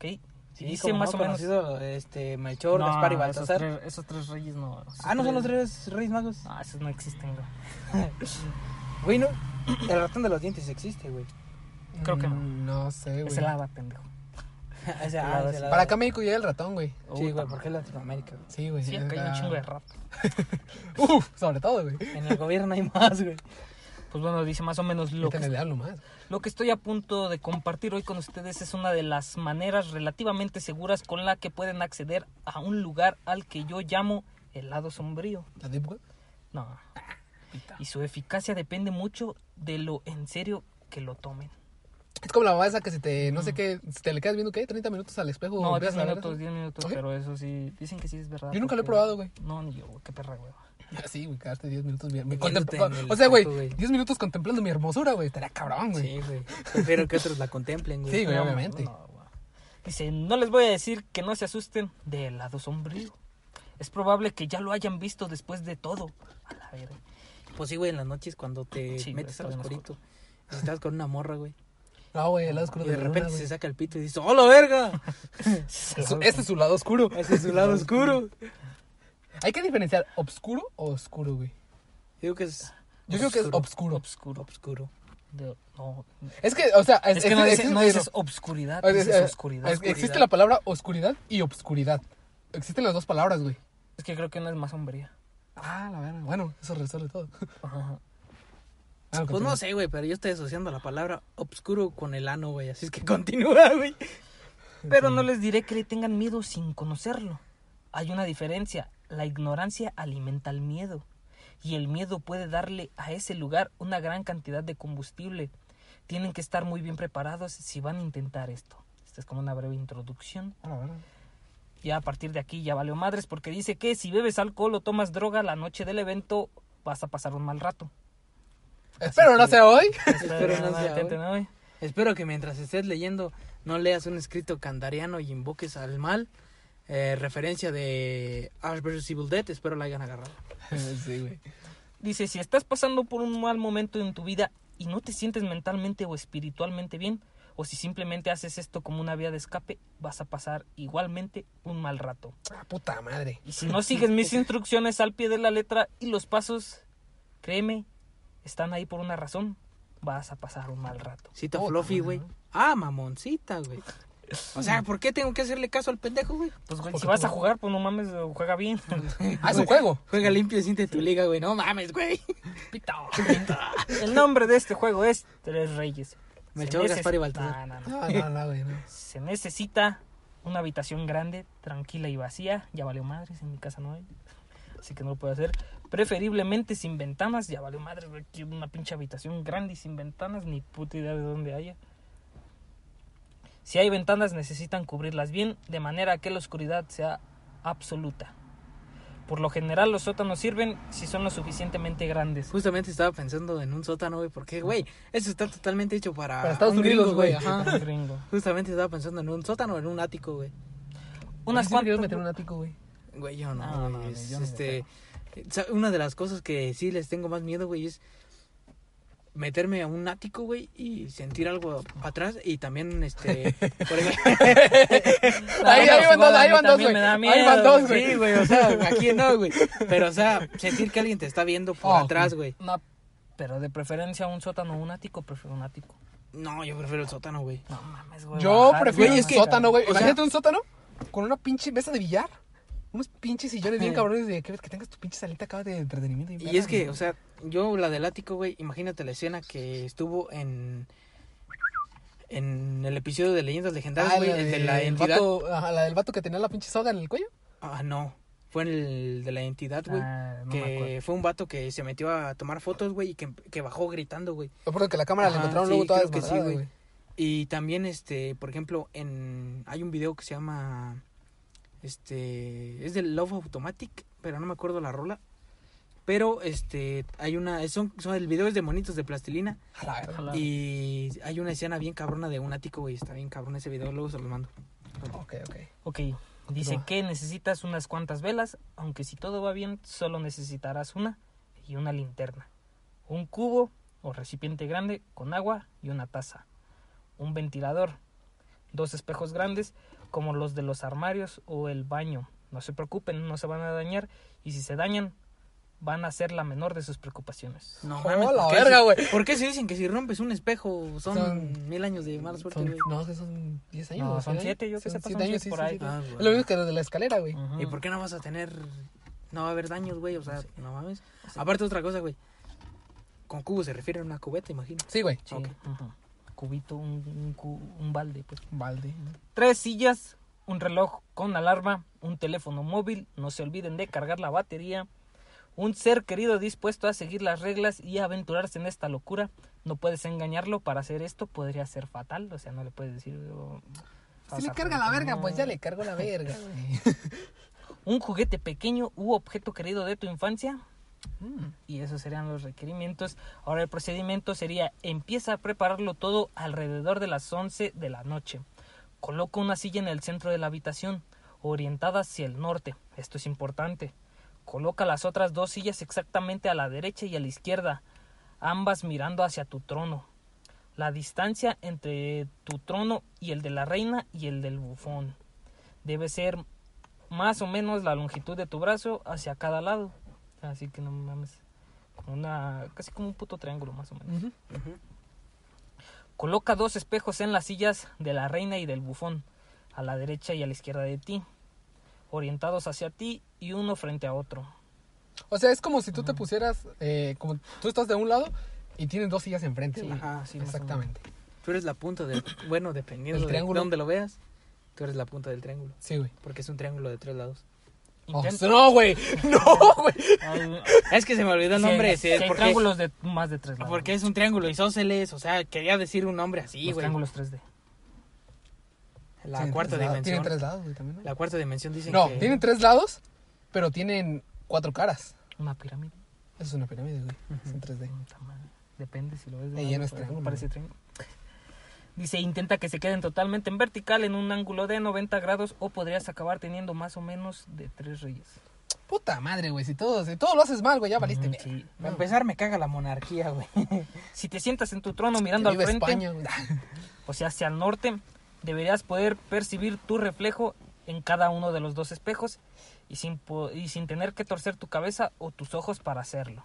ok Sí, dice más no, o menos conocido, este, Melchor, No, Gaspar y esos Baltasar. tres, esos tres reyes no Ah, ¿no son los tres reyes magos? ah esos no existen güey. <laughs> Güey, no, el ratón de los dientes existe, güey. Creo que no. Mm, No sé, güey. es el hada pendejo. Para acá México llega el ratón, güey. Sí, güey, porque es Latinoamérica, güey. Sí, güey. sí acá hay un chingo de rap <laughs> Uf, sobre todo, güey. En el gobierno hay más, güey. pues bueno dice más o menos lo que que le más. Lo que estoy a punto de compartir hoy con ustedes es una de las maneras relativamente seguras con la que pueden acceder a un lugar al que yo llamo el lado sombrío. La Deep Web. No. Y su eficacia depende mucho de lo en serio que lo tomen. Es como la mamá esa que si te, no sé qué, si te le quedas viendo, ¿qué? ¿30 minutos al espejo? No, 10 empiezas a ver minutos, eso? 10 minutos, pero eso sí, dicen que sí es verdad. Yo nunca lo he probado, güey. No, ni yo, qué perra, güey. <laughs> Ah, Sí, güey, quedaste 10 minutos en el O sea, güey, espejo, güey. 10 minutos contemplando mi hermosura, güey. Estaría cabrón, güey. Sí, güey. Prefiero que otros la contemplen, güey. Sí, güey, No, obviamente. no. Dice, no les voy a decir que no se asusten del lado sombrío. Es probable que ya lo hayan visto después de todo. A la verga. Pues sí, güey, en las noches cuando te Sí, metes al oscurito. Y estás con una morra, güey. No, güey, el lado oscuro Y de repente luna, se saca el pito y dices, ¡Hola, verga! <laughs> Este es su lado oscuro. Ese es su lado oscuro. Hay que diferenciar obscuro o oscuro, güey. Digo que es Yo creo que es obscuro. Obscuro. oscuro. De- no, Es que, o sea, es, es que no, es- no es- dices obscuridad, o sea, dices es- oscuridad. es- existe la palabra oscuridad y obscuridad. Existen las dos palabras, güey. Es que creo que una es más sombría. Ah, la verdad. Bueno, eso resuelve todo. Ajá. Ah, Pues continúa. no sé, güey, pero yo estoy asociando la palabra obscuro con el ano, güey. Así es que <laughs> continúa, güey. Pero no les diré que le tengan miedo sin conocerlo. Hay una diferencia. La ignorancia alimenta el miedo. Y el miedo puede darle a ese lugar una gran cantidad de combustible. Tienen que estar muy bien preparados si van a intentar esto. Esta es como una breve introducción. Ah. Ya a partir de aquí ya valió madres porque dice que si bebes alcohol o tomas droga la noche del evento vas a pasar un mal rato. Espero no sea hoy. <laughs> Espero no sea Atente, hoy. Espero que mientras estés leyendo no leas un escrito candariano y invoques al mal. Eh, referencia de Ash vs. Evil Dead. Espero la hayan agarrado. <laughs> sí, güey. Dice, si estás pasando por un mal momento en tu vida y no te sientes mentalmente o espiritualmente bien, o si simplemente haces esto como una vía de escape, vas a pasar igualmente un mal rato. Ah, puta madre. Y si no sigues mis <laughs> instrucciones al pie de la letra y los pasos, créeme, están ahí por una razón, vas a pasar un mal rato. Cita Oh, Fluffy, güey. Ah, mamoncita, güey. O sea, ¿por qué tengo que hacerle caso al pendejo, güey? Pues güey, si vas a jugar, pues no mames, juega bien. <laughs> Ah, es un juego. Juega limpio y siente tu liga, güey. No mames, güey. El nombre de este juego es Tres Reyes. Melchor, Gaspar y Baltasar. No, no, no. No, no, no, güey. No. Se necesita una habitación grande, tranquila y vacía. Ya valió madres, en mi casa no hay. Así que no lo puedo hacer. Preferiblemente sin ventanas. Ya valió madre, güey. Una pinche habitación grande y sin ventanas. Ni puta idea de dónde haya. Si hay ventanas necesitan cubrirlas bien de manera que la oscuridad sea absoluta. Por lo general los sótanos sirven si son lo suficientemente grandes. Justamente estaba pensando en un sótano, güey. Porque, güey, eso está totalmente hecho para, Para Estados un Unidos, güey. Gringo. Justamente estaba pensando en un sótano o en un ático, güey. Unas cuantas. meter un ático, güey. Güey, yo no, No, no, güey, no, es, yo ni de este, una de las cosas que sí les tengo más miedo, güey, es meterme a un ático, güey, y sentir algo atrás y también, este, <laughs> por ejemplo, <laughs> Ahí, ahí van dos, ahí van güey. me da Ahí miedo, van dos, güey. sí, güey, o sea, <laughs> aquí no, güey, pero, o sea, sentir que alguien te está viendo por ok. atrás, güey. No, pero de preferencia un sótano o un ático, prefiero un ático. No, yo prefiero el sótano, güey. No mames, güey. Yo bajar, prefiero es que- sótano, güey. o sea- Imagínate un sótano con una pinche mesa de billar. Unos pinches sillones bien cabrones de que, que tengas tu pinche salita acá de entretenimiento. Y es que, o sea, yo la del ático, güey, imagínate la escena que estuvo en en el episodio de Leyendas Legendarias, Ah, güey, la el de la entidad. vato- ajá, la del vato que tenía la pinche soga en el cuello. Ah, no. Fue en el de la entidad, güey. Ah, no que fue un vato que se metió a tomar fotos, güey, y que, que bajó gritando, güey. Recuerdo que la cámara le Ajá, encontraron sí, luego toda creo que sí, güey. Y también, este, por ejemplo, en hay un video que se llama, este, es del Love Automatic, pero no me acuerdo la rola. Pero, este, hay una, son, son el video es de monitos de plastilina y hay una escena bien cabrona de un ático, güey, está bien cabrón ese video, luego se los mando. Ok, ok. Ok, dice No. que necesitas unas cuantas velas, aunque si todo va bien, solo necesitarás una y una linterna. Un cubo o recipiente grande con agua y una taza. Un ventilador. Dos espejos grandes como los de los armarios o el baño. No se preocupen, no se van a dañar y si se dañan, van a ser la menor de sus preocupaciones. No Oh, mames, la ¿por qué verga, güey. ¿Por qué se dicen que si rompes un espejo son, Son- mil años de mala suerte, güey? no, que son 10 años. No, son ¿Sí? siete, yo que siete son años, siete sí, por sí, ahí. sí. Ah, bueno. lo mismo que lo de la escalera, güey. Ujú. ¿Y por qué no vas a tener... No va a haber daños, güey? O sea, no mames. Aparte otra cosa, güey. Con cubo se refiere a una cubeta, imagino. Sí, güey. Sí, Ok. ujú. Cubito, un, un cu- un balde, pues. Balde. Tres sillas, un reloj con alarma, un teléfono móvil, no se olviden de cargar la batería, un ser querido dispuesto a seguir las reglas y aventurarse en esta locura. No puedes engañarlo para hacer esto, podría ser fatal, o sea, no le puedes decir... oh, Si le carga la verga, no. pues ya le cargo la verga. <laughs> Un juguete pequeño u objeto querido de tu infancia. Y esos serían los requerimientos. Ahora el procedimiento sería empieza a prepararlo todo alrededor de las 11 de la noche. Coloca una silla en el centro de la habitación, orientada hacia el norte. Esto es importante. Coloca las otras dos sillas exactamente a la derecha y a la izquierda, ambas mirando hacia tu trono. La distancia entre tu trono y el de la reina y el del bufón debe ser más o menos la longitud de tu brazo hacia cada lado. Así que no mames. Como una, casi como un puto triángulo más o menos. Coloca dos espejos en las sillas de la reina y del bufón, a la derecha y a la izquierda de ti, orientados hacia ti y uno frente a otro. O sea, es como si tú te pusieras, eh, como tú estás de un lado y tienes dos sillas enfrente. Sí, ajá, sí, Exactamente. Tú eres la punta del... Bueno, dependiendo El de dónde lo veas, tú eres la punta del triángulo. Sí, güey. Porque es un triángulo de tres lados. Oh, Intenta- no, güey. <laughs> No, güey. Es que se me olvidó el nombre. sí, sí, es hay porque, triángulos de más de tres lados. porque es un triángulo isósceles. O sea, quería decir un nombre así, güey. triángulos 3D. La Tienen cuarta dimensión. Tienen tres lados, güey, también. ¿no? La cuarta dimensión dice No, que... tienen tres lados, pero tienen cuatro caras. Una pirámide. Eso es una pirámide, güey. Es Ujú. en 3D. Puta madre. Depende si lo ves de un ya no es triángulo, parece triángulo. Dice, intenta que se queden totalmente en vertical en un ángulo de 90 grados o podrías acabar teniendo más o menos de tres reyes. Puta madre, güey. Si todo, si todo lo haces mal, güey, ya valiste. Verga. sí. Para empezar, me caga la monarquía, güey. <laughs> Si te sientas en tu trono mirando al frente, España, <laughs> o sea, hacia el norte, deberías poder percibir tu reflejo en cada uno de los dos espejos y sin, y sin tener que torcer tu cabeza o tus ojos para hacerlo.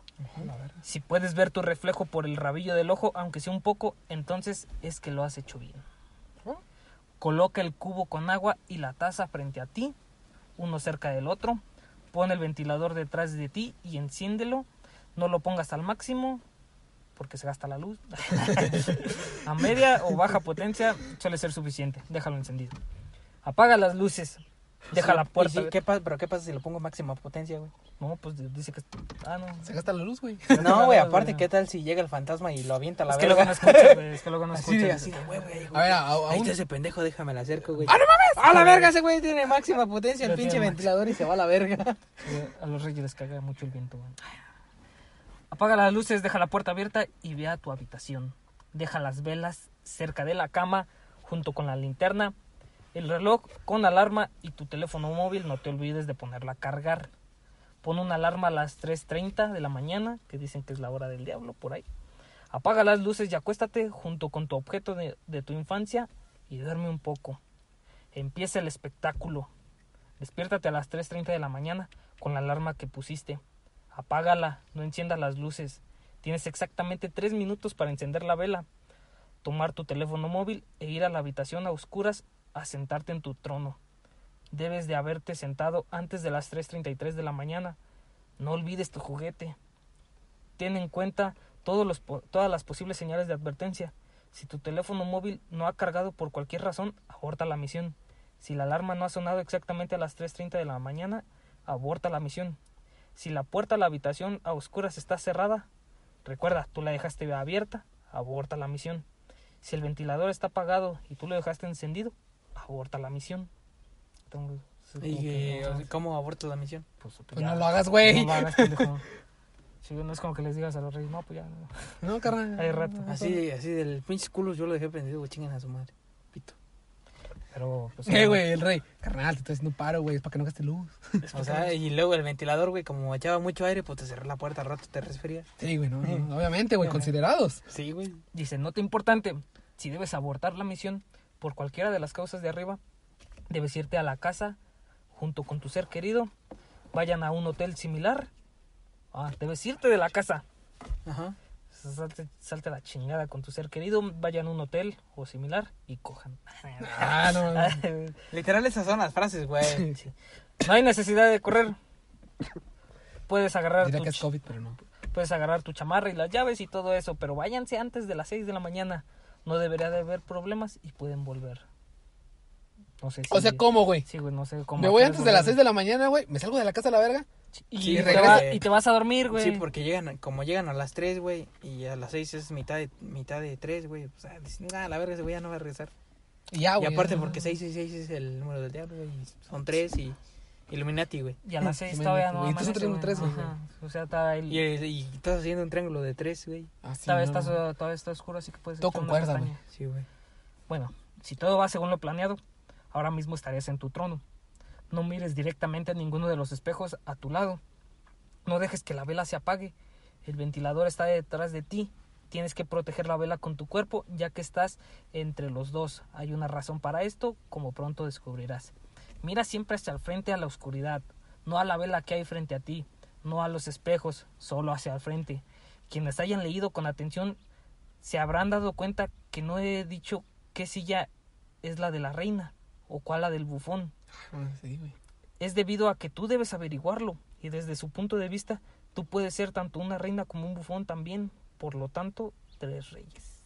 Si puedes ver tu reflejo por el rabillo del ojo, aunque sea un poco, entonces es que lo has hecho bien. Coloca el cubo con agua y la taza frente a ti, uno cerca del otro. Pon el ventilador detrás de ti y enciéndelo. No lo pongas al máximo porque se gasta la luz. <laughs> a media o baja potencia suele ser suficiente. Déjalo encendido. Apaga las luces. Deja Sí, la puerta. sí, ¿qué pasa? ¿Pero qué pasa si lo pongo máxima potencia, güey? No, pues dice que... Ah, no. Se gasta la luz, güey. No, güey, <laughs> aparte, güey. ¿qué tal si llega el fantasma y lo avienta a la Es que luego no verga? escuchas, güey. Es que luego no Así de, escuchas. así de, güey, güey. A ver, a- a- Ahí aún- está ese pendejo, déjame la acerco, güey. ¡Ah, no mames! ¡A la verga! Ese güey tiene máxima potencia, el pinche ventilador y se va a la verga. <laughs> A los reyes les caga mucho el viento. güey. Apaga las luces, deja la puerta abierta y ve a tu habitación. Deja las velas cerca de la cama junto con la linterna, el reloj con alarma y tu teléfono móvil. No te olvides de ponerla a cargar. Pon una alarma a las 3.30 de la mañana, que dicen que es la hora del diablo por ahí. Apaga las luces y acuéstate junto con tu objeto de, tu infancia y duerme un poco. Empieza el espectáculo. Despiértate a las 3.30 de la mañana con la alarma que pusiste. Apágala, no enciendas las luces. Tienes exactamente tres minutos para encender la vela, tomar tu teléfono móvil e ir a la habitación a oscuras a sentarte en tu trono. Debes de haberte sentado antes de las 3.33 de la mañana. No olvides tu juguete. Ten en cuenta todas las posibles señales de advertencia. Si tu teléfono móvil no ha cargado por cualquier razón, aborta la misión. Si la alarma no ha sonado exactamente a las 3.30 de la mañana, aborta la misión. Si la puerta a la habitación a oscuras está cerrada, recuerda, tú la dejaste abierta, aborta la misión. Si el ventilador está apagado y tú lo dejaste encendido, aborta la misión. Entonces, ¿Y que, no, o sea, cómo aborto la misión? pues, Pues ya, no lo hagas, güey. No lo hagas, <laughs> pendejo. Sí, no es como que les digas a los reyes, no, pues ya. no. No, carnal. Hay rato. Así, así del pinche culo yo lo dejé prendido, güey, chingan a su madre. Pito. Pero, pues. Eh, güey, el rey. Carnal, te estoy haciendo un paro, güey. Es para que no gaste luz. O sea, y luego el ventilador, güey, como echaba mucho aire, pues te cerré la puerta al rato, te resfría. Sí, güey, no, no, <laughs> Obviamente, güey, considerados. Sí, güey. Dice, nota importante, si debes abortar la misión por cualquiera de las causas de arriba, debes irte a la casa junto con tu ser querido, vayan a un hotel similar. Ah, debes irte de la casa. Ajá. Salte, salte a la chingada con tu ser querido, vayan a un hotel o similar y cojan. Ah, no. no. <laughs> Literal, esas son las frases, güey. Sí. No hay necesidad de correr. Puedes agarrar, tu que es ch- COVID, pero no. puedes agarrar tu chamarra y las llaves y todo eso, pero váyanse antes de las 6 de la mañana. No debería de haber problemas y pueden volver. No sé si... O sea, ¿cómo, güey? Sí, güey, no sé cómo... Me voy antes de las volver. 6 de la mañana, güey. Me salgo de la casa a la verga. Y, Sí, te va- y te vas a dormir, güey. Sí, porque llegan, como llegan a las 3, güey, y a las 6 es mitad de, mitad de 3, güey. O sea, dicen, ah, la verga, ese güey ya no va a regresar. Y ya, y güey. aparte ya. porque 666 es el número del diablo, güey. y Son 3 y Illuminati, güey. Y a las 6 Sí, todavía no y tú estás güey. tres, güey. O sea, está el... Y, y estás haciendo un triángulo de 3, güey. Ah, sí, todavía, no, uh, todavía está oscuro, así que puedes Todo una concuerda, pestaña. Sí, güey. Bueno, si todo va según lo planeado, ahora mismo estarías en tu trono. No mires directamente a ninguno de los espejos a tu lado. No dejes que la vela se apague. El ventilador está detrás de ti. Tienes que proteger la vela con tu cuerpo, ya que estás entre los dos. Hay una razón para esto, como pronto descubrirás. Mira siempre hacia el frente a la oscuridad, no a la vela que hay frente a ti, no a los espejos, solo hacia el frente. Quienes hayan leído con atención se habrán dado cuenta que no he dicho qué silla es la de la reina o cuál la del bufón. Ah, sí. Es debido a que tú debes averiguarlo y desde su punto de vista tú puedes ser tanto una reina como un bufón también, por lo tanto, tres reyes.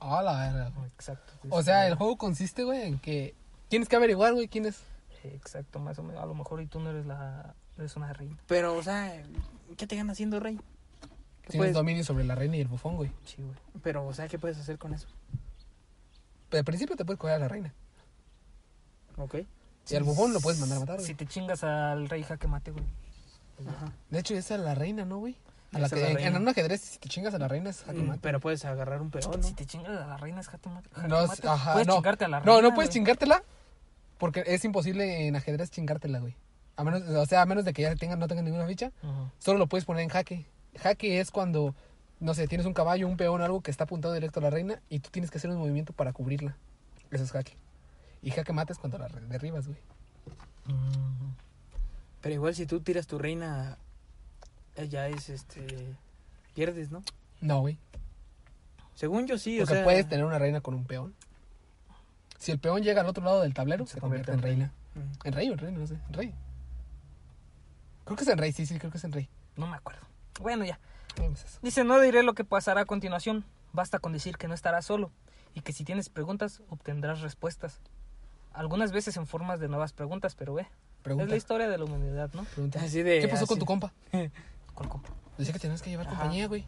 Ah, la güey. Exacto. O sea, el juego consiste, güey, en que tienes que averiguar, güey, quién es. Exacto, más o menos. A lo mejor y tú no eres la eres una reina. Pero, o sea, ¿qué te ganas siendo rey? ¿Qué Tienes puedes- dominio sobre la reina y el bufón, güey. Sí, güey. Pero, o sea, ¿qué puedes hacer con eso? Pero al principio te puedes coger a la reina. Ok. Y al bufón lo puedes mandar a matar, güey. Si te chingas al rey jaque mate, güey. Ajá. De hecho, esa es la reina, ¿no, güey? A la que- la en, un ajedrez, si te chingas a la reina, es jaque Mm, mate. Pero puedes agarrar un peón, ¿no? Si te chingas a la reina es jaque mate. No, ajá, puedes no. chingarte a la reina. No, no puedes güey. chingártela porque es imposible en ajedrez chingártela, güey. A menos, o sea, a menos de que ya tengan, no tengan ninguna ficha, solo lo puedes poner en jaque. Jaque es cuando, no sé, tienes un caballo, un peón o algo que está apuntado directo a la reina y tú tienes que hacer un movimiento para cubrirla. Eso es jaque. Y jaque mate es cuando la derribas, güey. Pero igual si tú tiras tu reina, eh, ya es, este... Pierdes, ¿no? No, güey. Según yo sí, o Porque sea... puedes tener una reina con un peón. Si el peón llega al otro lado del tablero, se, convierte, en reina. En rey o en reina, no sé. En rey. Creo que es en rey, sí, sí, creo que es en rey. No me acuerdo. Bueno, ya. Dice, no diré lo que pasará a continuación. Basta con decir que no estarás solo y que si tienes preguntas obtendrás respuestas. Algunas veces en formas de nuevas preguntas, pero ve. Pregunta. Es la historia de la humanidad, ¿no? pregunta. Así de- ¿Qué pasó con tu compa? <laughs> ¿Cuál compa? Decía que tenías que llevar Ajá. compañía, güey.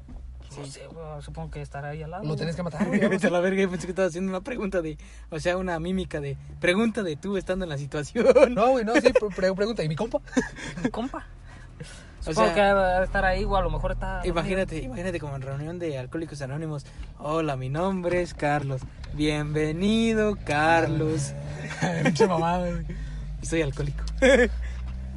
No sé, güey, supongo que estará ahí al lado. Lo tenés que matar, <laughs> güey. A la verga, yo pensé que estaba haciendo una pregunta de... O sea, una mímica de... Pregunta de tú estando en la situación. No, güey, no, sí, pre- pre- pregunta. ¿Y mi compa? <laughs> Mi compa. O Supongo sea- que va a estar ahí, o a lo mejor está... dormido. Imagínate, imagínate como en reunión de Alcohólicos Anónimos. Hola, mi nombre es Carlos. Bienvenido, Carlos. <laughs> Pinche mamada, güey. Y soy alcohólico.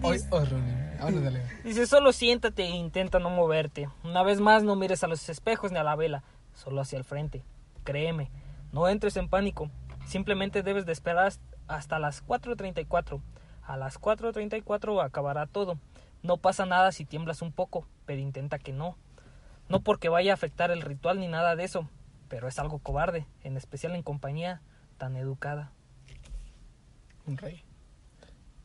Hoy, oh, Ronnie. Dale. Dice, solo siéntate e intenta no moverte. Una vez más, no mires a los espejos ni a la vela, solo hacia el frente. Créeme, no entres en pánico. Simplemente debes de esperar hasta las 4.34. A las 4.34 acabará todo. No pasa nada si tiemblas un poco, pero intenta que no. No porque vaya a afectar el ritual ni nada de eso, pero es algo cobarde, en especial en compañía tan educada. Un rey.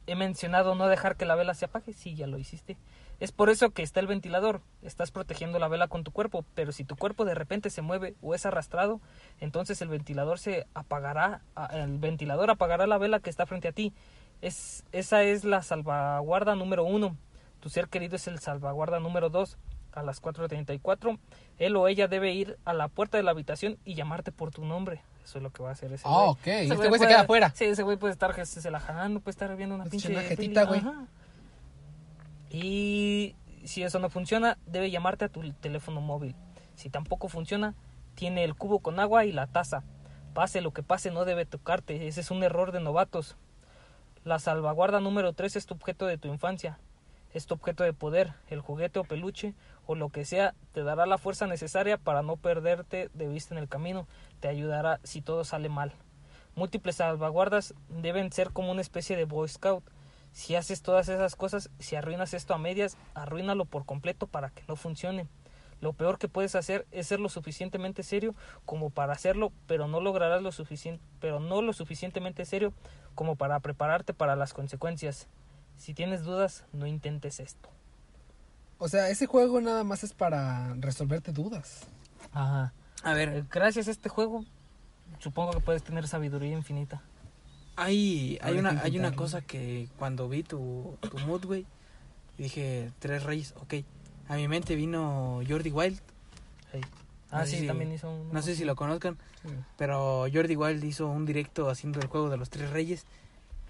He mencionado no dejar que la vela se apague, sí, ya lo hiciste. Es por eso que está el ventilador. Estás protegiendo la vela con tu cuerpo, pero si tu cuerpo de repente se mueve o es arrastrado, entonces el ventilador se apagará, el ventilador apagará la vela que está frente a ti. Es, esa es la salvaguarda número uno. Tu ser querido es el salvaguarda número dos. A las 4.34, él o ella debe ir a la puerta de la habitación y llamarte por tu nombre. Eso es lo que va a hacer ese Ah, güey. ok. Ese este güey se queda afuera. Sí, ese güey puede estar se la jalando, puede estar viendo una Pues, pinche una jetita, güey. Y si eso no funciona, debe llamarte a tu teléfono móvil. Si tampoco funciona, tiene el cubo con agua y la taza. Pase lo que pase, no debe tocarte. Ese es un error de novatos. La salvaguarda número 3 es tu objeto de tu infancia. Es tu objeto de poder, el juguete o peluche o lo que sea, te dará la fuerza necesaria para no perderte de vista en el camino. Te ayudará si todo sale mal. Múltiples salvaguardas deben ser como una especie de Boy Scout. Si haces todas esas cosas, si arruinas esto a medias, arruínalo por completo para que no funcione. Lo peor que puedes hacer es ser lo suficientemente serio como para hacerlo, pero no lograrás lo suficiente, pero no lo suficientemente serio como para prepararte para las consecuencias. Si tienes dudas, no intentes esto. O sea, ese juego nada más es para resolverte dudas. Ajá. A ver, Eh, Gracias a este juego, supongo que puedes tener sabiduría infinita. hay, hay, una, hay una cosa que cuando vi tu, tu mood, güey, dije, tres reyes, ok. A mi mente vino Jordi Wild. Hey. Ah, No sé sí, si- también hizo un... No sé si lo conozcan, pero Jordi Wild hizo un directo haciendo el juego de los tres reyes,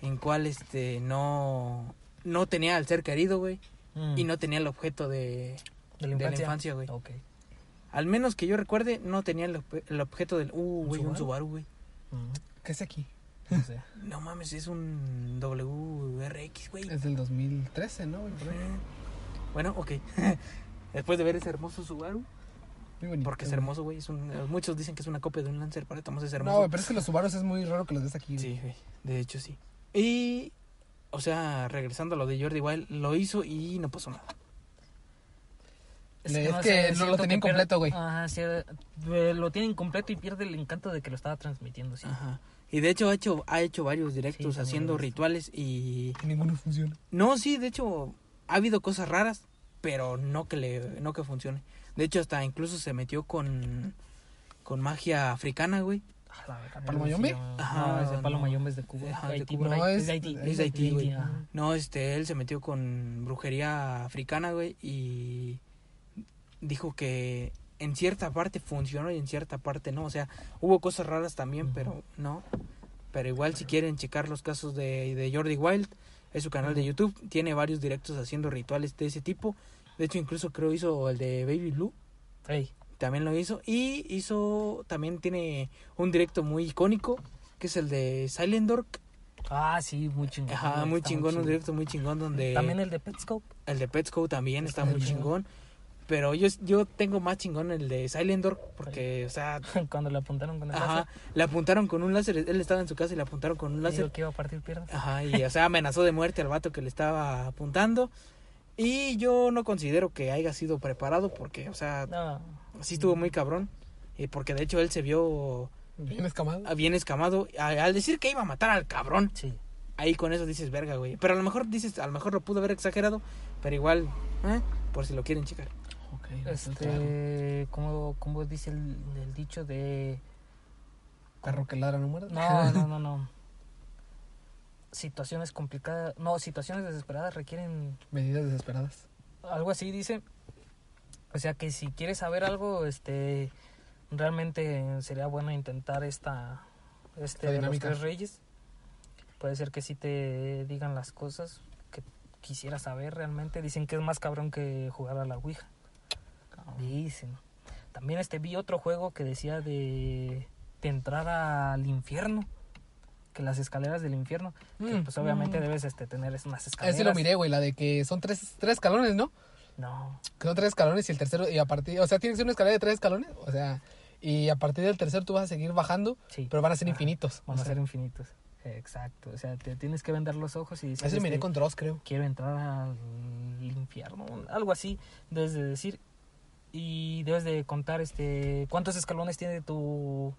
en cual este no, no tenía al ser querido, güey, Mm. y no tenía el objeto de, de la de infancia. güey. Al menos que yo recuerde, no tenía el, ob- el objeto del... Uh, ¿Un güey, un Subaru? Güey. Mm, ¿Qué es aquí? no <laughs> sé. No mames, es un WRX, güey. Es del 2013, ¿no? güey? Bueno, ok. <laughs> Después de ver ese hermoso Subaru, bonito. porque es hermoso, güey. Es un, muchos dicen que es una copia de un Lancer, Tomás es No, hermoso. güey, pero es que los Subarus es muy raro que los des aquí. güey. Sí, güey. De hecho, sí. Y o sea, regresando a lo de Jordi Wild, lo hizo y no pasó nada. Es no que no lo siento tenía que pierde- incompleto, güey. Ajá, sí, eh, lo tiene incompleto y pierde el encanto de que lo estaba transmitiendo, sí. Ajá. Y de hecho ha hecho, ha hecho varios directos haciendo rituales y... Y ninguno funciona. No, sí, de hecho ha habido cosas raras, pero no que le no que funcione. De hecho hasta incluso se metió con con magia africana, güey. Ah, la verga, ¿Palo sí, Mayombe? no, Ajá, No, ese Palo no. Mayombe es de Cuba. Ajá, de Haití, Cuba. por No, es- es de Haití. es de Haití, güey. ajá. No, este él se metió con brujería africana, güey, y dijo que en cierta parte funcionó y en cierta parte no, o sea, hubo cosas raras también, pero no. Pero igual si quieren checar los casos de, de Jordi Wild, es su canal de. YouTube, tiene varios directos haciendo rituales de ese tipo. De hecho, incluso creo hizo el de Baby Blue, Ey, también lo hizo. Y hizo, también tiene un directo muy icónico, que es el de Silent Dork. Ah, sí, muy chingón. Ajá, muy chingón, un directo muy chingón donde... También el de Petscope. El de Petsco también está, Está muy chingón. Pero yo, yo tengo más chingón el de Silent Dork porque, o sea, <laughs> Cuando le apuntaron con el ajá, láser. le apuntaron con un láser. Él estaba en su casa y le apuntaron con un láser. que iba a partir piernas. Ajá, y o sea, amenazó de muerte al vato que le estaba apuntando. Y yo no considero que haya sido preparado porque, o sea, No, sí estuvo muy cabrón. Y porque de hecho él se vio Bien escamado. bien escamado. Al decir que iba a matar al cabrón, sí. ahí con eso dices verga, güey. Pero a lo mejor dices, a lo mejor lo pudo haber exagerado, pero igual, ¿eh? por si lo quieren checar. Ok, Este, ¿cómo, cómo dice el, el dicho de... Perro que ladra no muerde. No, <laughs> no, no, no. Situaciones complicadas, no, situaciones desesperadas requieren Medidas desesperadas. algo así dice. O sea que si quieres saber algo, este, realmente sería bueno intentar esta, este, de los tres reyes. Puede ser que sí te digan las cosas que quisieras saber realmente. Dicen que es más cabrón que jugar a la Ouija. Dicen. También este vi otro juego que decía de, de entrar al infierno. Que las escaleras del infierno. Que Mm. pues obviamente Mm. debes este, tener unas Ah, escaleras. sí lo miré, güey, la de que son tres, tres escalones, ¿no? No. Que son tres escalones y el tercero, y a partir, o sea, tienes una escalera de tres escalones, o sea, y a partir del tercero tú vas a seguir bajando, Sí. pero van a ser Ajá. infinitos. Van o a ser infinitos. Exacto. O sea, te tienes que vender los ojos y decir, Ese lo miré este, con Dross, creo. quiero entrar al infierno. Algo así debes de decir. Y debes de contar este cuántos escalones tiene tu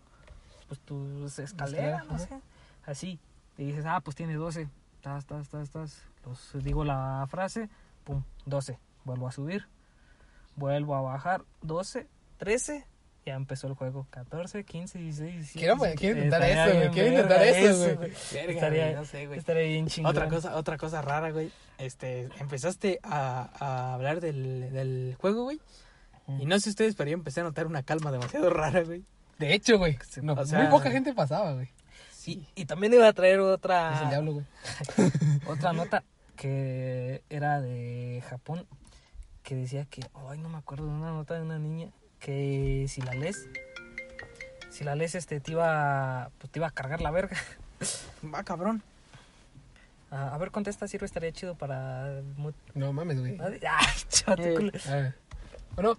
pues tus escaleras, Escalera, no sé. Así. Y dices, ah, pues tiene 12. Tas, tas, tas, tas. Los, digo la frase, pum, 12. Vuelvo a subir. Vuelvo a bajar, 12, 13. Ya empezó el juego. 14, 15, 16, 17. Quiero, quiero intentar eso, güey, quiero intentar eso, güey. Estaría, no sé, güey. estaría bien chingón. Otra cosa, otra cosa rara, güey. Este, empezaste a, a hablar del, del juego, güey. Y no sé ustedes, pero yo empecé a notar una calma demasiado <laughs> rara, güey. De hecho, güey, no, o sea- muy poca gente pasaba, güey. Y, y también iba a traer Es el otra, diablo, güey. <laughs> otra nota que era de Japón que decía que, ay, no me acuerdo, de una nota de una niña que si la lees, si la lees, este, te iba, pues, te iba a cargar la verga. Va, cabrón. A, a ver, contesta, sirve, estaría chido para... No mames, güey. Ay, <laughs> chato, Eh. culo. A ver. Bueno,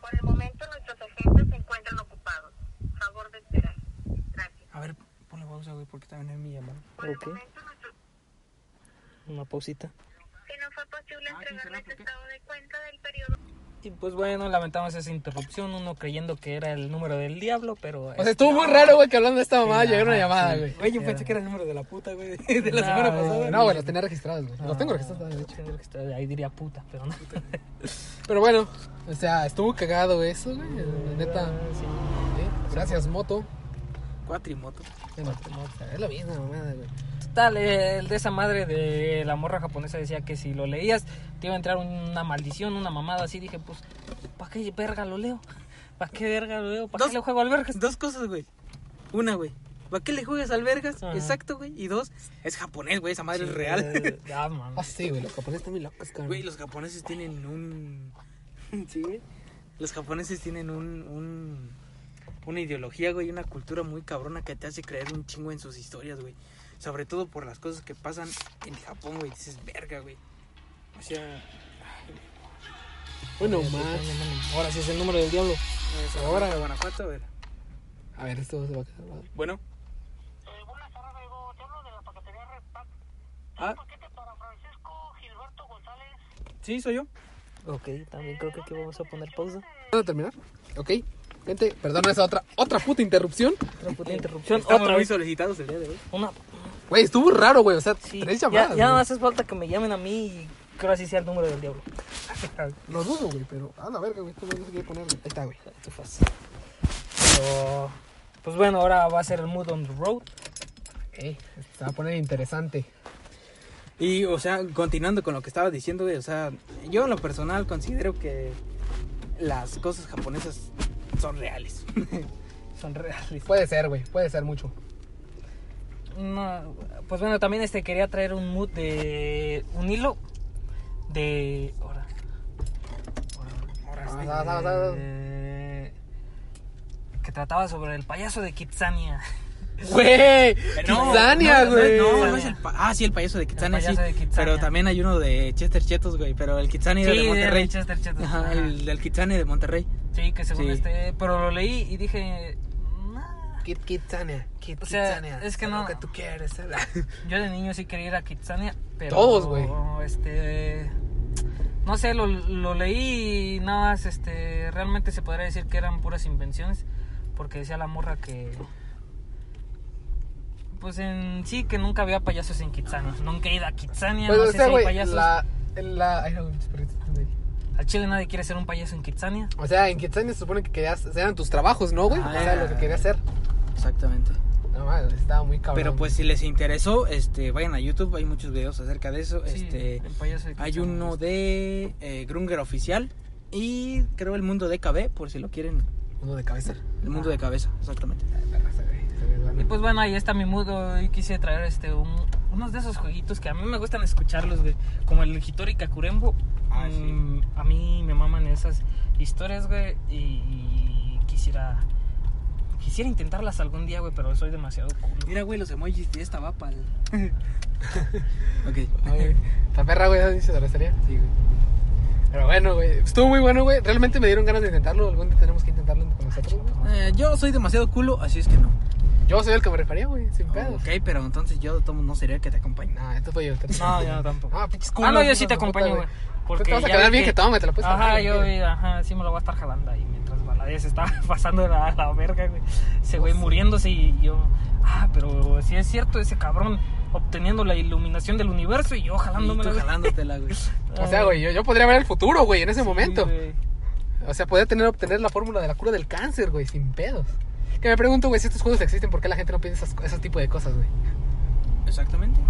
Por el momento nuestros agentes se encuentran ocupados. Favor de esperar. Gracias. A ver, ponle pausa, güey, porque también es mi llamada. Por el momento nuestros... Una pausita. Que no fue posible Ah, entregarles estado de cuenta del periodo. Y pues bueno, lamentamos esa interrupción, uno creyendo que era el número del diablo, pero... o sea, estuvo muy raro, güey, que hablando de esta mamada Sí, llegara una llamada, sí. güey. Güey, yo pensé que era el número de la puta, güey, de la No, semana güey. pasada. No, güey, los tenía registrados, güey. Los tengo registrados, de hecho. Ahí diría puta, pero no. <laughs> Pero bueno, o sea, estuvo cagado eso, güey. Neta. Sí. Sí, Gracias, moto. Cuatrimoto. Bueno, es lo mismo, mamada, güey. El de esa madre de la morra japonesa decía que si lo leías te iba a entrar una maldición, una mamada así. Dije, pues, ¿para qué verga lo leo? <laughs> ¿Para qué verga lo leo? ¿Para Dos- qué le juego al vergas? Dos cosas, güey. Una, güey. ¿Para qué le juegas al vergas? Ajá. Exacto, güey. Y dos, es japonés, güey. Esa madre Sí, es real. eh, <laughs> Ah, man. Ah, sí, güey, los japoneses están muy locos, cabrón. Güey, los japoneses tienen un... <laughs> sí, güey. Los japoneses tienen un, un... Una ideología, güey, una cultura muy cabrona que te hace creer un chingo en sus historias, güey. Sobre todo por las cosas que pasan en Japón, güey. Dices, verga, güey. O sea. Bueno, más. Ahora sí es el número del diablo. Ahora. De Guanajuato, a ver. A ver, esto se va a quedar. ¿no? Bueno. Eh, buenas tardes, Te hablo de la paquetería Red Pack. Ah. paquete para Francisco Gilberto González. Sí, soy yo. Ok, también creo que aquí vamos a poner pausa. ¿Puedo terminar? Ok. Gente, perdón esa otra, otra puta interrupción. Otra puta interrupción. Estamos Otra muy vez. solicitados el día de hoy. Una. Güey, estuvo raro, güey. O sea, Sí, tres ya, llamadas. ya más hace falta que me llamen a mí y creo así sea el número del diablo. <laughs> Lo dudo, güey, pero a la verga, güey. Esto no se quiere poner. güey. Ahí está, güey. Too fast. Pero. Pues bueno, ahora va a ser el mood on the road. Ey, se va a poner interesante. Y, o sea, continuando con lo que estabas diciendo, güey, o sea, yo en lo personal considero que las cosas japonesas son reales. <laughs> Son reales. Puede ser, güey. Puede ser mucho. No, pues bueno, también este quería traer un mood de. un hilo de. Ahora. Ahora. Ah, ah, ah. Eh, que trataba sobre el payaso de Kitsania. <laughs> Güey, No, Kitsania, no, güey. No, no es el pa- Ah, sí, el payaso de Kitsania, El sí. payaso de Kitsania. Pero también hay uno de Chester Chetos, güey. Pero el Kitsania era de Monterrey. Chester Chetos. Ajá, Ajá. el del Kitsania de Monterrey. Sí, que según Sí. este. Pero lo leí y dije. "Nah". Kit Kitsania. Kit O sea, Kitsania. es que no- Lo que tú quieres. ser. <laughs> Yo de niño sí quería ir a Kitsania, pero... Todos, güey. Este... No sé, lo, lo leí y nada más, este... Realmente se podría decir que eran puras invenciones, porque decía la morra que... Pues en sí, que nunca había payasos en Kitsania. Nunca he ido a Kitsania, Pues, no o sé sea, si hay güey, payasos. la, la... Ay, no. Al chile nadie quiere ser un payaso en Kitsania. O sea, en Kitsania se supone que querías, eran tus trabajos, ¿no, güey? Ah, o sea, era- lo que querías hacer. Exactamente. No, mames, estaba muy cabrón. Pero pues si les interesó, este, vayan a YouTube, hay muchos videos acerca de eso. Sí, este, el payaso de hay uno de eh, Grunger oficial y creo el mundo de KB, por si lo quieren. Uno de cabeza. El mundo de cabeza, exactamente. Se se. Y pues bueno, ahí está mi mood. Hoy quise traer este un- unos de esos jueguitos que a mí me gustan escucharlos, güey. Como el Hitori Kakurembo. Ah, sí. Mm, A mí me maman esas historias, güey. Y quisiera. Quisiera intentarlas algún día, güey, pero soy demasiado culo. Mira, güey, los emojis de esta va pa'l... <laughs> ok. La perra, güey, dice de la. Sí, güey. Pero bueno, güey. Estuvo muy bueno, güey. Realmente me dieron ganas de intentarlo. Algún día tenemos que intentarlo con nosotros, güey. Eh, yo soy demasiado culo, así es que no. Yo soy el que me refería, güey. Sin pedos. Ok, pero entonces yo modos, no sería el que te acompañe. No, esto fue yo. No, yo tampoco. Ah, pinches Ah, culos, no, yo sí te acompaño, güey. Tú te vas a quedar bien que toma, me te la puedes Ajá, yo, ajá, sí me lo voy a estar jalando ahí mientras Valadez se está <laughs> pasando la, la verga, güey. Ese güey muriéndose y yo, ah, pero si es cierto, ese cabrón obteniendo la iluminación del universo y yo Y jalándome tú jalándotela, güey. <laughs> O sea, güey, yo, yo podría ver el futuro, güey, en ese momento. güey. O sea, podría tener, obtener la fórmula de la cura del cáncer, güey, sin pedos. Que me pregunto, güey, si estos juegos existen, ¿por qué la gente no piensa esas, ese tipo de cosas, güey? Exactamente.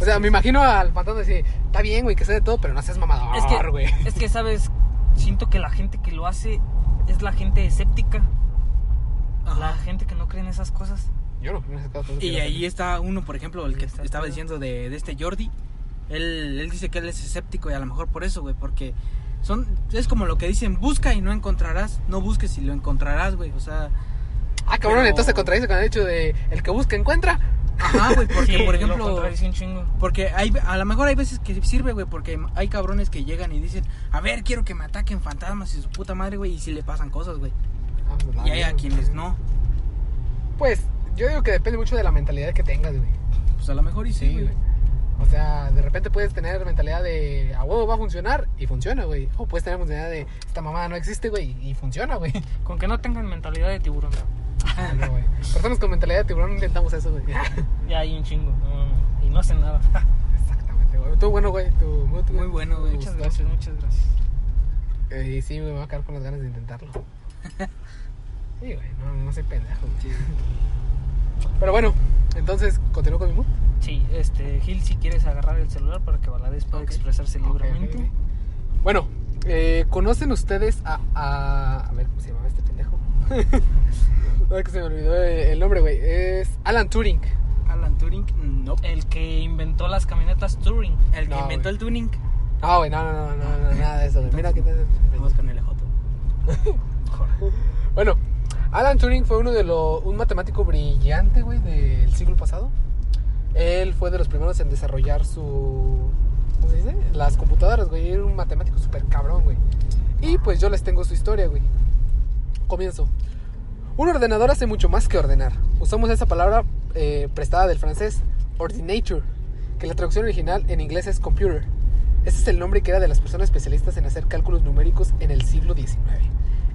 O sea, me imagino al fantasma decir, está bien, güey, que sé de todo, pero no seas mamador, Es que, güey. es que, ¿sabes? Siento que la gente que lo hace es la gente escéptica. La Ajá. gente que no cree en esas cosas. Yo no, no sé cosas. Y ahí está uno, por ejemplo, el que Está estaba todo. diciendo de, de este Jordi. Él, él dice que él es escéptico y a lo mejor por eso, güey, porque son es como lo que dicen, busca y no encontrarás, no busques y lo encontrarás, güey, o sea, Ah, cabrón, pero- entonces se contradice con el hecho de el que busca encuentra. ajá, güey, porque Sí, por lo ejemplo, contradice un chingo. porque hay a lo mejor hay veces que sirve, güey, porque hay cabrones que llegan y dicen, "A ver, quiero que me ataquen fantasmas y su puta madre, güey", y si le pasan cosas, güey. Ah, pues, Y hay a quienes no. Pues, yo digo que depende mucho de la mentalidad que tengas, güey. Pues a lo mejor y sí, Sí, güey. güey. O sea, de repente puedes tener mentalidad de a huevo va a funcionar y funciona, güey. O puedes tener mentalidad de esta mamá no existe, güey, y funciona, güey. <laughs> Con que no tengan mentalidad de tiburón. Ah, no, güey. Personas con mentalidad de tiburón intentamos eso, güey. <laughs> Ya hay un chingo. no, y no hacen nada. <laughs> Exactamente, güey. Tú, bueno, güey. Tú, muy, Muy bueno, güey. Muchas gracias, muchas gracias. Eh, sí, güey, me voy a quedar con las ganas de intentarlo. Sí, güey, no, no soy pendejo. güey. Sí. Pero bueno, entonces, ¿continúo con mi mood? Sí, este, Gil, si quieres agarrar el celular para que Valadez pueda expresarse libremente. Bueno, eh, ¿conocen ustedes a, a... A ver, ¿cómo se llamaba este pendejo? <laughs> Ay, que se me olvidó el nombre, güey. Es Alan Turing. Alan Turing, no. El que inventó las camionetas Touring. El que No, inventó el tuning. No, güey, no, no, no, no, no, nada de eso, güey. Mira qué tal. Vamos con el ejoto. <laughs> Bueno, Alan Turing fue uno de los... Un matemático brillante, güey, del siglo pasado. Él fue de los primeros en desarrollar su... ¿Cómo se dice? Las computadoras, güey. Era un matemático súper cabrón, güey. Y pues yo les tengo su historia, güey. Comienzo. Un ordenador hace mucho más que ordenar. Usamos esa palabra eh, prestada del francés ordinator, que la traducción original en inglés es computer. Ese es el nombre que era de las personas especialistas en hacer cálculos numéricos en el siglo XIX.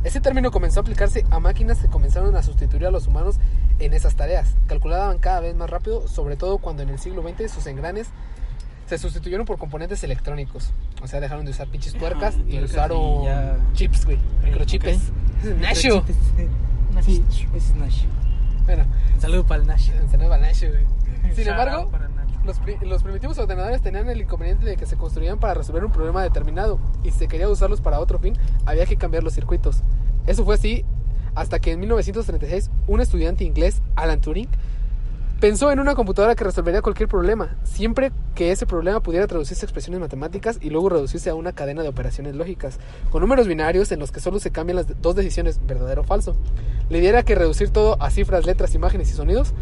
Ese término comenzó a aplicarse a máquinas que comenzaron a sustituir a los humanos en esas tareas. Calculaban cada vez más rápido, sobre todo cuando en el siglo XX sus engranes se sustituyeron por componentes electrónicos. O sea, dejaron de usar pinches tuercas Ajá, y usaron y ya- chips, güey. Microchips. ok. Nasho. Sí, es Nash. Bueno, Saludo para el Nash. se nos va Nasho, güey. Sin embargo, para. Los, pri- primitivos ordenadores tenían el inconveniente de que se construían para resolver un problema determinado y si se quería usarlos para otro fin, había que cambiar los circuitos. Eso fue así hasta que en 1936 un estudiante inglés, Alan Turing, pensó en una computadora que resolvería cualquier problema, siempre que ese problema pudiera traducirse a expresiones matemáticas y luego reducirse a una cadena de operaciones lógicas, con números binarios en los que solo se cambian las dos decisiones, verdadero o falso. La idea era que reducir todo a cifras, letras, imágenes y sonidos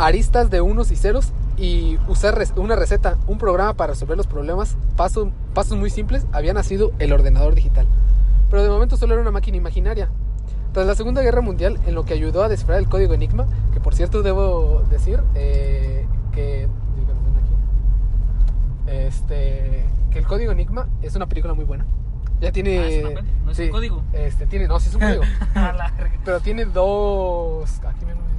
aristas de unos y ceros y usar una receta, un programa para resolver los problemas, paso- pasos muy simples, había nacido el ordenador digital. Pero de momento solo era una máquina imaginaria. Tras la Segunda Guerra Mundial, en lo que ayudó a descifrar el código Enigma, que por cierto debo decir eh, que... Este, que el código Enigma es una película muy buena. Ya tiene... Ah, ¿es una? ¿No es un sí, código? Este, tiene, no, sí es un código. <laughs> Pero tiene dos. Aquí me.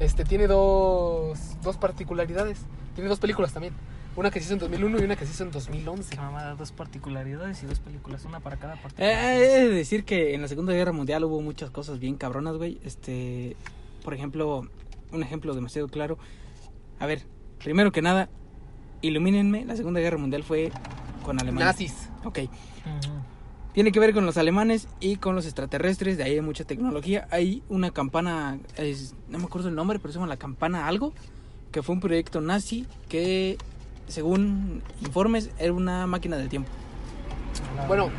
Este, tiene dos. Dos particularidades. Tiene dos películas también. Una que se hizo en 2001 y una que se hizo en 2011. Qué mamada, dos particularidades y dos películas, una para cada Eh, particularidad. he de decir que en la Segunda Guerra Mundial hubo muchas cosas bien cabronas, güey. Este, por ejemplo, un ejemplo demasiado claro. A ver, primero que nada, ilumínenme, la Segunda Guerra Mundial fue con Alemania. Nazis. Ok. Ujú. Tiene que ver con los alemanes y con los extraterrestres, de ahí hay mucha tecnología. Hay una campana, es- no me acuerdo el nombre, pero se llama la campana algo, que fue un proyecto nazi que, según informes, era una máquina del tiempo. Bueno,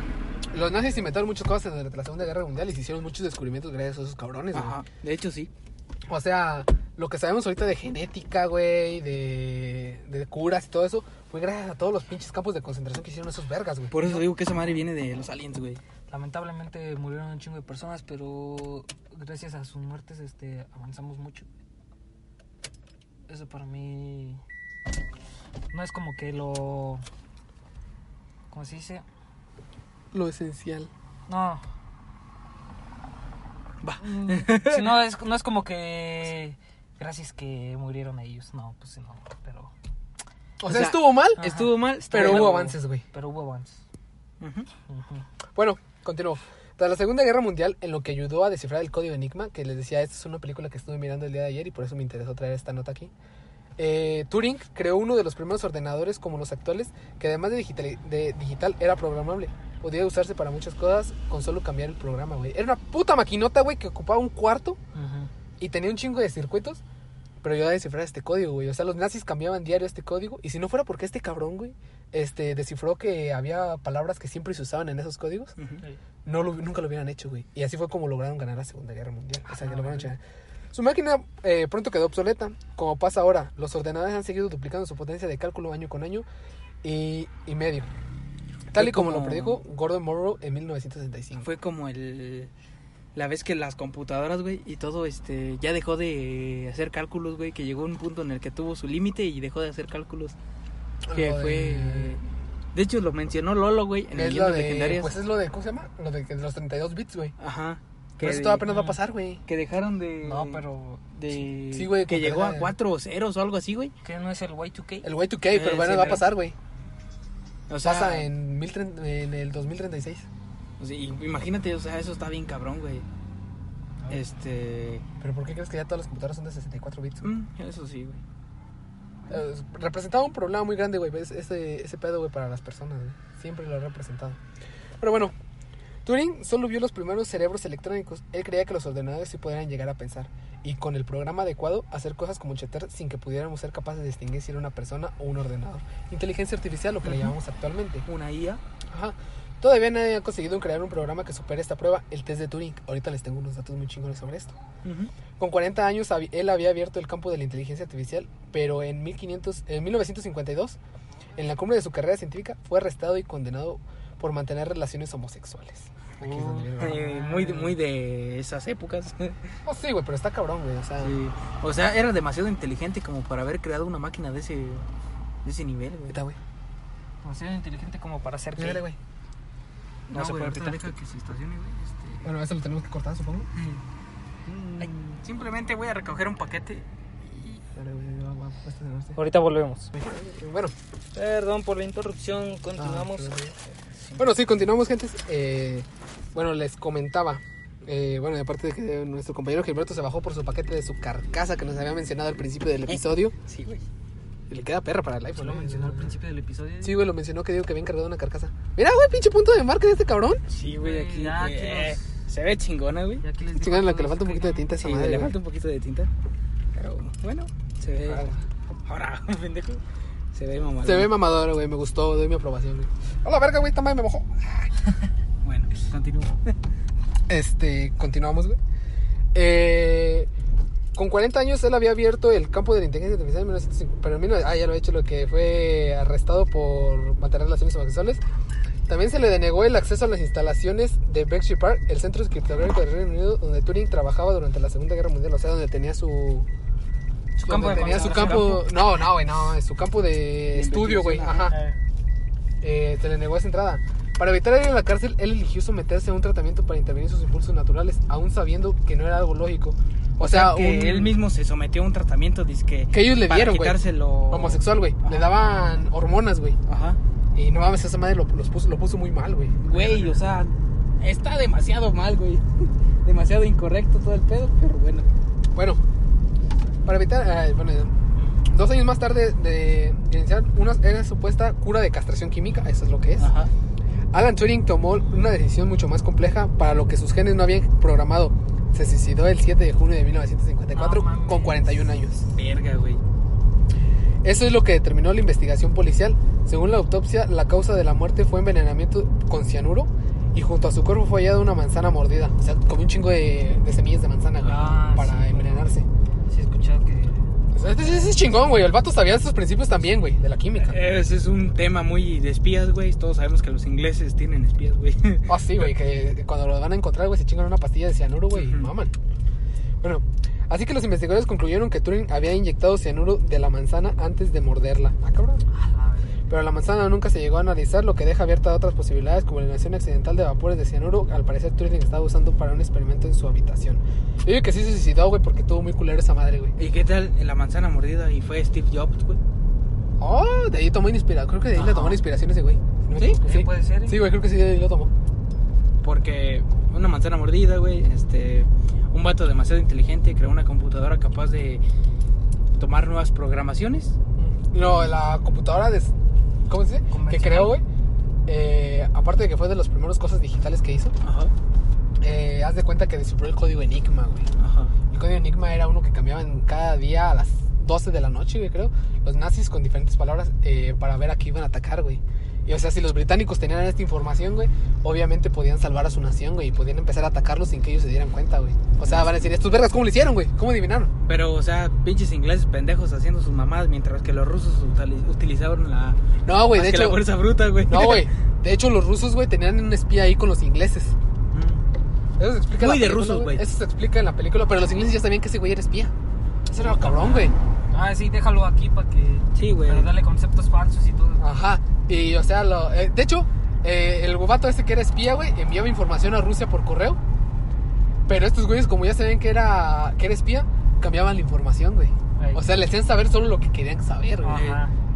los nazis inventaron muchas cosas durante la Segunda Guerra Mundial y se hicieron muchos descubrimientos gracias a esos cabrones. Ajá, de hecho sí. O sea, lo que sabemos ahorita de genética, güey, de, de curas y todo eso, fue gracias a todos los pinches campos de concentración que hicieron esos vergas, güey. Por eso digo que esa madre viene de los aliens, güey. Lamentablemente murieron un chingo de personas, pero gracias a sus muertes este avanzamos mucho. Eso para mí no es como que lo ¿cómo se dice? Lo esencial. No. Va. Mm, si no es no es como que gracias que murieron ellos, no, pues no, pero O, O sea, sea, estuvo mal, Ajá. Estuvo mal, pero hubo avances, güey. pero hubo avances. Bueno, continúo. Tras la Segunda Guerra Mundial, en lo que ayudó a descifrar el código Enigma, que les decía, esta es una película que estuve mirando el día de ayer y por eso me interesó traer esta nota aquí. eh, Turing creó uno de los primeros ordenadores como los actuales, que además de digital, de digital era programable. Podía usarse para muchas cosas con solo cambiar el programa, güey. Era una puta maquinota, güey, que ocupaba un cuarto y tenía un chingo de circuitos, pero ayudaba a descifrar este código, güey. O sea, los nazis cambiaban diario este código y si no fuera porque este cabrón, güey, este, descifró que había palabras que siempre se usaban en esos códigos, no lo, nunca lo hubieran hecho, güey. Y así fue como lograron ganar la Segunda Guerra Mundial. O sea, que Ah, lograron Su máquina eh, pronto quedó obsoleta, como pasa ahora. Los ordenadores han seguido duplicando su potencia de cálculo año con año y, y medio. Tal y Fue como, lo como- predijo Gordon Morrow en 1965. Fue como el la vez que las computadoras, güey, y todo este ya dejó de hacer cálculos, güey, que llegó un punto en el que tuvo su límite y dejó de hacer cálculos. Que fue de hecho lo mencionó Lolo, güey, en es lo de, Legendarias. pues es lo de, ¿cómo se llama? Lo de, que de los 32 bits, güey. Ajá. Pero eso de- todavía apenas va a pasar, güey. que dejaron de No, pero de Sí, güey, que que llegó a de- cuatro ceros o algo así, güey. que no es el Y2K. El Y2K, Eh, pero bueno, sí, va a pero- pasar, güey. O sea, Pasa en, 1030 en el 2036. O sea, imagínate, o sea, eso está bien cabrón, güey. Este, ¿Pero por qué crees que ya todas las computadoras son de 64 bits? mm, eso sí, güey. Eh, representaba un problema muy grande, güey. Ese, ese pedo, güey, para las personas, güey. Siempre lo ha representado. Pero bueno, Turing solo vio los primeros cerebros electrónicos. Él creía que los ordenadores sí podrían llegar a pensar. Y con el programa adecuado, hacer cosas como chetar sin que pudiéramos ser capaces de distinguir si era una persona o un ordenador. Inteligencia artificial, lo que le Ujú. llamamos actualmente. Una IA. Ajá. Todavía nadie ha conseguido crear un programa que supere esta prueba, el test de Turing. Ahorita les tengo unos datos muy chingones sobre esto. Con 40 años él había abierto el campo de la inteligencia artificial, pero en, 1500, en 1952, en la cumbre de su carrera científica, fue arrestado y condenado por mantener relaciones homosexuales. Aquí es donde viene, güey. Muy, de- muy de esas épocas. <laughs> Oh, sí, güey, pero está cabrón, güey. O sea, Sí. O sea, era demasiado inteligente como para haber creado una máquina de ese, de ese nivel, güey. neta, güey. Demasiado inteligente como para gay. güey. No se puede ahorita apretar. deja que se estacione, güey. Este... Bueno, eso lo tenemos que cortar, supongo. <laughs> Ay, simplemente voy a recoger un paquete. Dale, estacionarse. Ahorita volvemos. Bueno, Perdón por la interrupción, continuamos. Ah, perdón. bueno, sí, continuamos, gentes. Eh, bueno, les comentaba. eh, bueno, y aparte de que nuestro compañero Gilberto se bajó por su paquete de su carcasa que nos había mencionado al principio del episodio. Sí, güey. Y le queda perra para el iPhone. Lo mencionó al principio del episodio. Sí, güey, lo mencionó que digo que había encargado una carcasa. Mira, güey, pinche punto de marca de este cabrón. Sí, güey, aquí. Ya, aquí eh, nos- Se ve chingona, güey. Y aquí les digo Chingada, a la que le falta un poquito de tinta esa Sí, madre. le falta un poquito de tinta. Pero bueno, se ve. Ah, Ahora, <laughs> pendejo. Se ve mamá. Se ve mamador, güey, me gustó, doy mi aprobación, güey. Hola, verga, güey, esta madre me mojó. <laughs> Bueno, continúo. Este, continuamos, güey. Eh, con 40 años él había abierto el campo de la inteligencia artificial en 1950, pero en 19 ah, ya lo he hecho, lo que fue arrestado por mantener relaciones homosexuales. También se le denegó el acceso a las instalaciones de Berkshire Park, el centro criptográfico del Reino Unido, donde Turing trabajaba durante la Segunda Guerra Mundial, o sea, donde tenía su... Su campo de tenía su campo... No, no, güey, no, es su campo de, estudio, güey. Ajá. Eh, se le negó esa entrada. Para evitar ir a la cárcel, él eligió someterse a un tratamiento para intervenir sus impulsos naturales, aún sabiendo que no era algo lógico. O, sea, que un- él mismo se sometió a un tratamiento, dice Que ellos le para dieron, quitárselo. homosexual, güey. Le daban hormonas, güey. Ajá. Y no mames, esa madre lo, los puso, lo puso muy mal, güey. Güey, o sea, está demasiado mal, güey. <laughs> Demasiado incorrecto todo el pedo, pero bueno. Bueno, para evitar. eh, bueno, dos años más tarde de iniciar una era supuesta cura de castración química, eso es lo que es. Ajá. Alan Turing tomó una decisión mucho más compleja para lo que sus genes no habían programado. Se suicidó el 7 de junio de 1954 No con 41 años. Verga, güey. Eso es lo que determinó la investigación policial. Según la autopsia, la causa de la muerte fue envenenamiento con cianuro y junto a su cuerpo fue hallada una manzana mordida. O sea, comió un chingo de, de semillas de manzana Ah, para sí. envenenarse. Ese es chingón, güey. El vato sabía estos principios también, güey, de la química. Ese es un tema muy de espías, güey. Todos sabemos que los ingleses tienen espías, güey. Ah, sí, güey, que cuando lo van a encontrar, güey, se chingan una pastilla de cianuro, güey, y maman. Bueno, así que los investigadores concluyeron que Turing había inyectado cianuro de la manzana antes de morderla. Ah, cabrón. Pero la manzana nunca se llegó a analizar, lo que deja abierta otras posibilidades como la eliminación accidental de vapores de cianuro. Al parecer Turing estaba usando para un experimento en su habitación. Yo digo que sí se suicidó, güey, porque tuvo muy culero esa madre, güey. ¿Y qué tal la manzana mordida? Y fue Steve Jobs, güey. Oh, de ahí tomó inspiración. Creo que de ahí le Ajá. tomó la inspiración ese güey. ¿No ¿Sí? Sí, puede ser, ¿eh? Sí, güey, creo que sí, de ahí lo tomó. Porque una manzana mordida, güey. Este. Un vato demasiado inteligente creó una computadora capaz de tomar nuevas programaciones. No, la computadora de... ¿Cómo se dice? Que creó, güey. eh, aparte de que fue de las primeras cosas digitales que hizo, Ajá. eh, haz de cuenta que descubrió el código Enigma, güey. Ajá. El código Enigma era uno que cambiaban cada día a las 12 de la noche, güey, creo. Los nazis con diferentes palabras eh, para ver a qué iban a atacar, güey. Y o sea, si los británicos tenían esta información, güey, obviamente podían salvar a su nación, güey, y podían empezar a atacarlos sin que ellos se dieran cuenta, güey. O sea, van a decir, estos vergas, ¿cómo lo hicieron, güey? ¿Cómo adivinaron? Pero, o sea, pinches ingleses pendejos haciendo sus mamadas mientras que los rusos utili- utilizaron la. No, güey, de que la hecho... fuerza bruta, güey. No, güey. <laughs> De hecho, los rusos, güey, tenían un espía ahí con los ingleses. Mm. Eso se explica en Muy la de película, rusos, güey. Eso se explica en la película, pero los ingleses ya sabían que ese güey era espía. Eso era cabrón, güey. Ah, sí, déjalo aquí para que. Sí, güey. Para darle conceptos falsos y todo. Ajá. Y, o sea, lo, eh, de hecho, eh, el gubato ese que era espía, güey, enviaba información a Rusia por correo. Pero estos güeyes, como ya sabían que era, que era espía, cambiaban la información, güey. Ey. O sea, le hacían saber solo lo que querían saber, güey.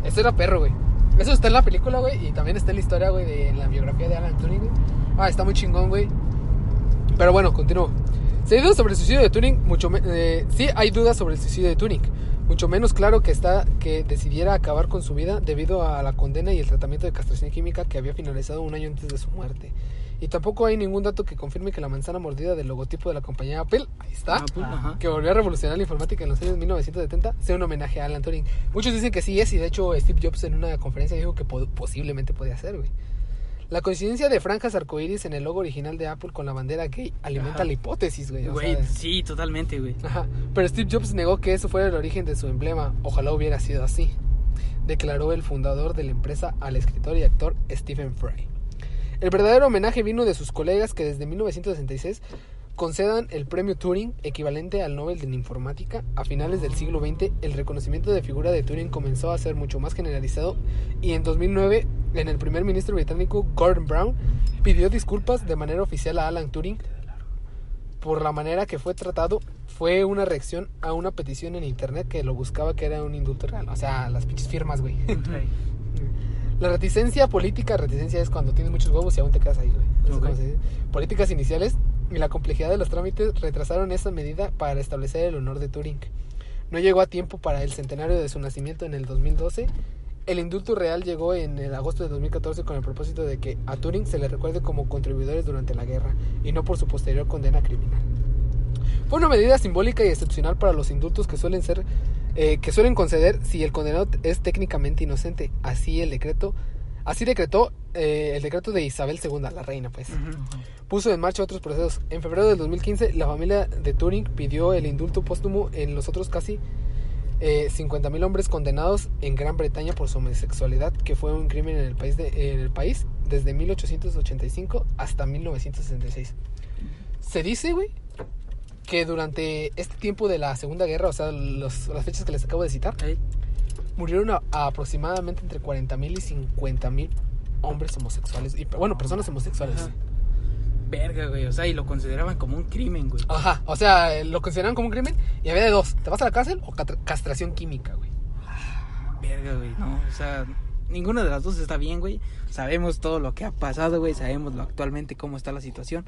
Eso era perro, güey. Eso está en la película, güey, y también está en la historia, güey, de en la biografía de Alan Turing, güey. Ah, está muy chingón, güey. Pero bueno, continúo. Si hay dudas sobre el suicidio de Turing, mucho eh, sí hay dudas sobre el suicidio de Turing. Mucho menos claro que está que decidiera acabar con su vida debido a la condena y el tratamiento de castración química que había finalizado un año antes de su muerte. Y tampoco hay ningún dato que confirme que la manzana mordida del logotipo de la compañía Apple, ahí está, Ah, pues, que volvió a revolucionar la informática en los años 1970, sea un homenaje a Alan Turing. Muchos dicen que sí es, y de hecho Steve Jobs en una conferencia dijo que po- posiblemente podía ser, güey. La coincidencia de franjas arcoíris en el logo original de Apple con la bandera gay alimenta Ajá. la hipótesis, güey. Güey, sí, totalmente, güey. Ajá. Pero Steve Jobs negó que eso fuera el origen de su emblema. Ojalá hubiera sido así. Declaró el fundador de la empresa al escritor y actor Stephen Fry. El verdadero homenaje vino de sus colegas que desde 1966 concedan el premio Turing, equivalente al Nobel de Informática, a finales del siglo XX, el reconocimiento de figura de Turing comenzó a ser mucho más generalizado y en 2009, en el primer ministro británico Gordon Brown pidió disculpas de manera oficial a Alan Turing por la manera que fue tratado. Fue una reacción a una petición en internet que lo buscaba que era un indulto real. O sea, las pinches firmas, güey. <laughs> La reticencia política, reticencia es cuando tienes muchos huevos y aún te quedas ahí, güey. Eso es Ok. como se dice. Políticas iniciales y la complejidad de los trámites retrasaron esa medida para establecer el honor de Turing. No llegó a tiempo para el centenario de su nacimiento en el 2012. El indulto real llegó en el agosto de 2014 con el propósito de que a Turing se le recuerde como contribuidores durante la guerra y no por su posterior condena criminal. Fue una medida simbólica y excepcional para los indultos que suelen ser eh, que suelen conceder si el condenado es técnicamente inocente. Así el decreto, así decretó eh, el decreto de Isabel II, la reina, pues. Puso en marcha otros procesos. En febrero del 2015, la familia de Turing pidió el indulto póstumo en los otros casi eh, 50.000 hombres condenados en Gran Bretaña por su homosexualidad, que fue un crimen en el país, de- en el país desde 1885 hasta 1966. Se dice, güey, que durante este tiempo de la Segunda Guerra, o sea, los- las fechas que les acabo de citar, Ey. murieron a- a aproximadamente entre 40.000 y 50.000 hombres homosexuales. Y, bueno, personas homosexuales. Ajá. Verga, güey. O sea, y lo consideraban como un crimen, güey. Ajá, o sea, lo consideraban como un crimen y había de dos, ¿te vas a la cárcel o castración química, güey? Verga, güey. No, o sea, ninguna de las dos está bien, güey. Sabemos todo lo que ha pasado, güey. Sabemos lo actualmente cómo está la situación.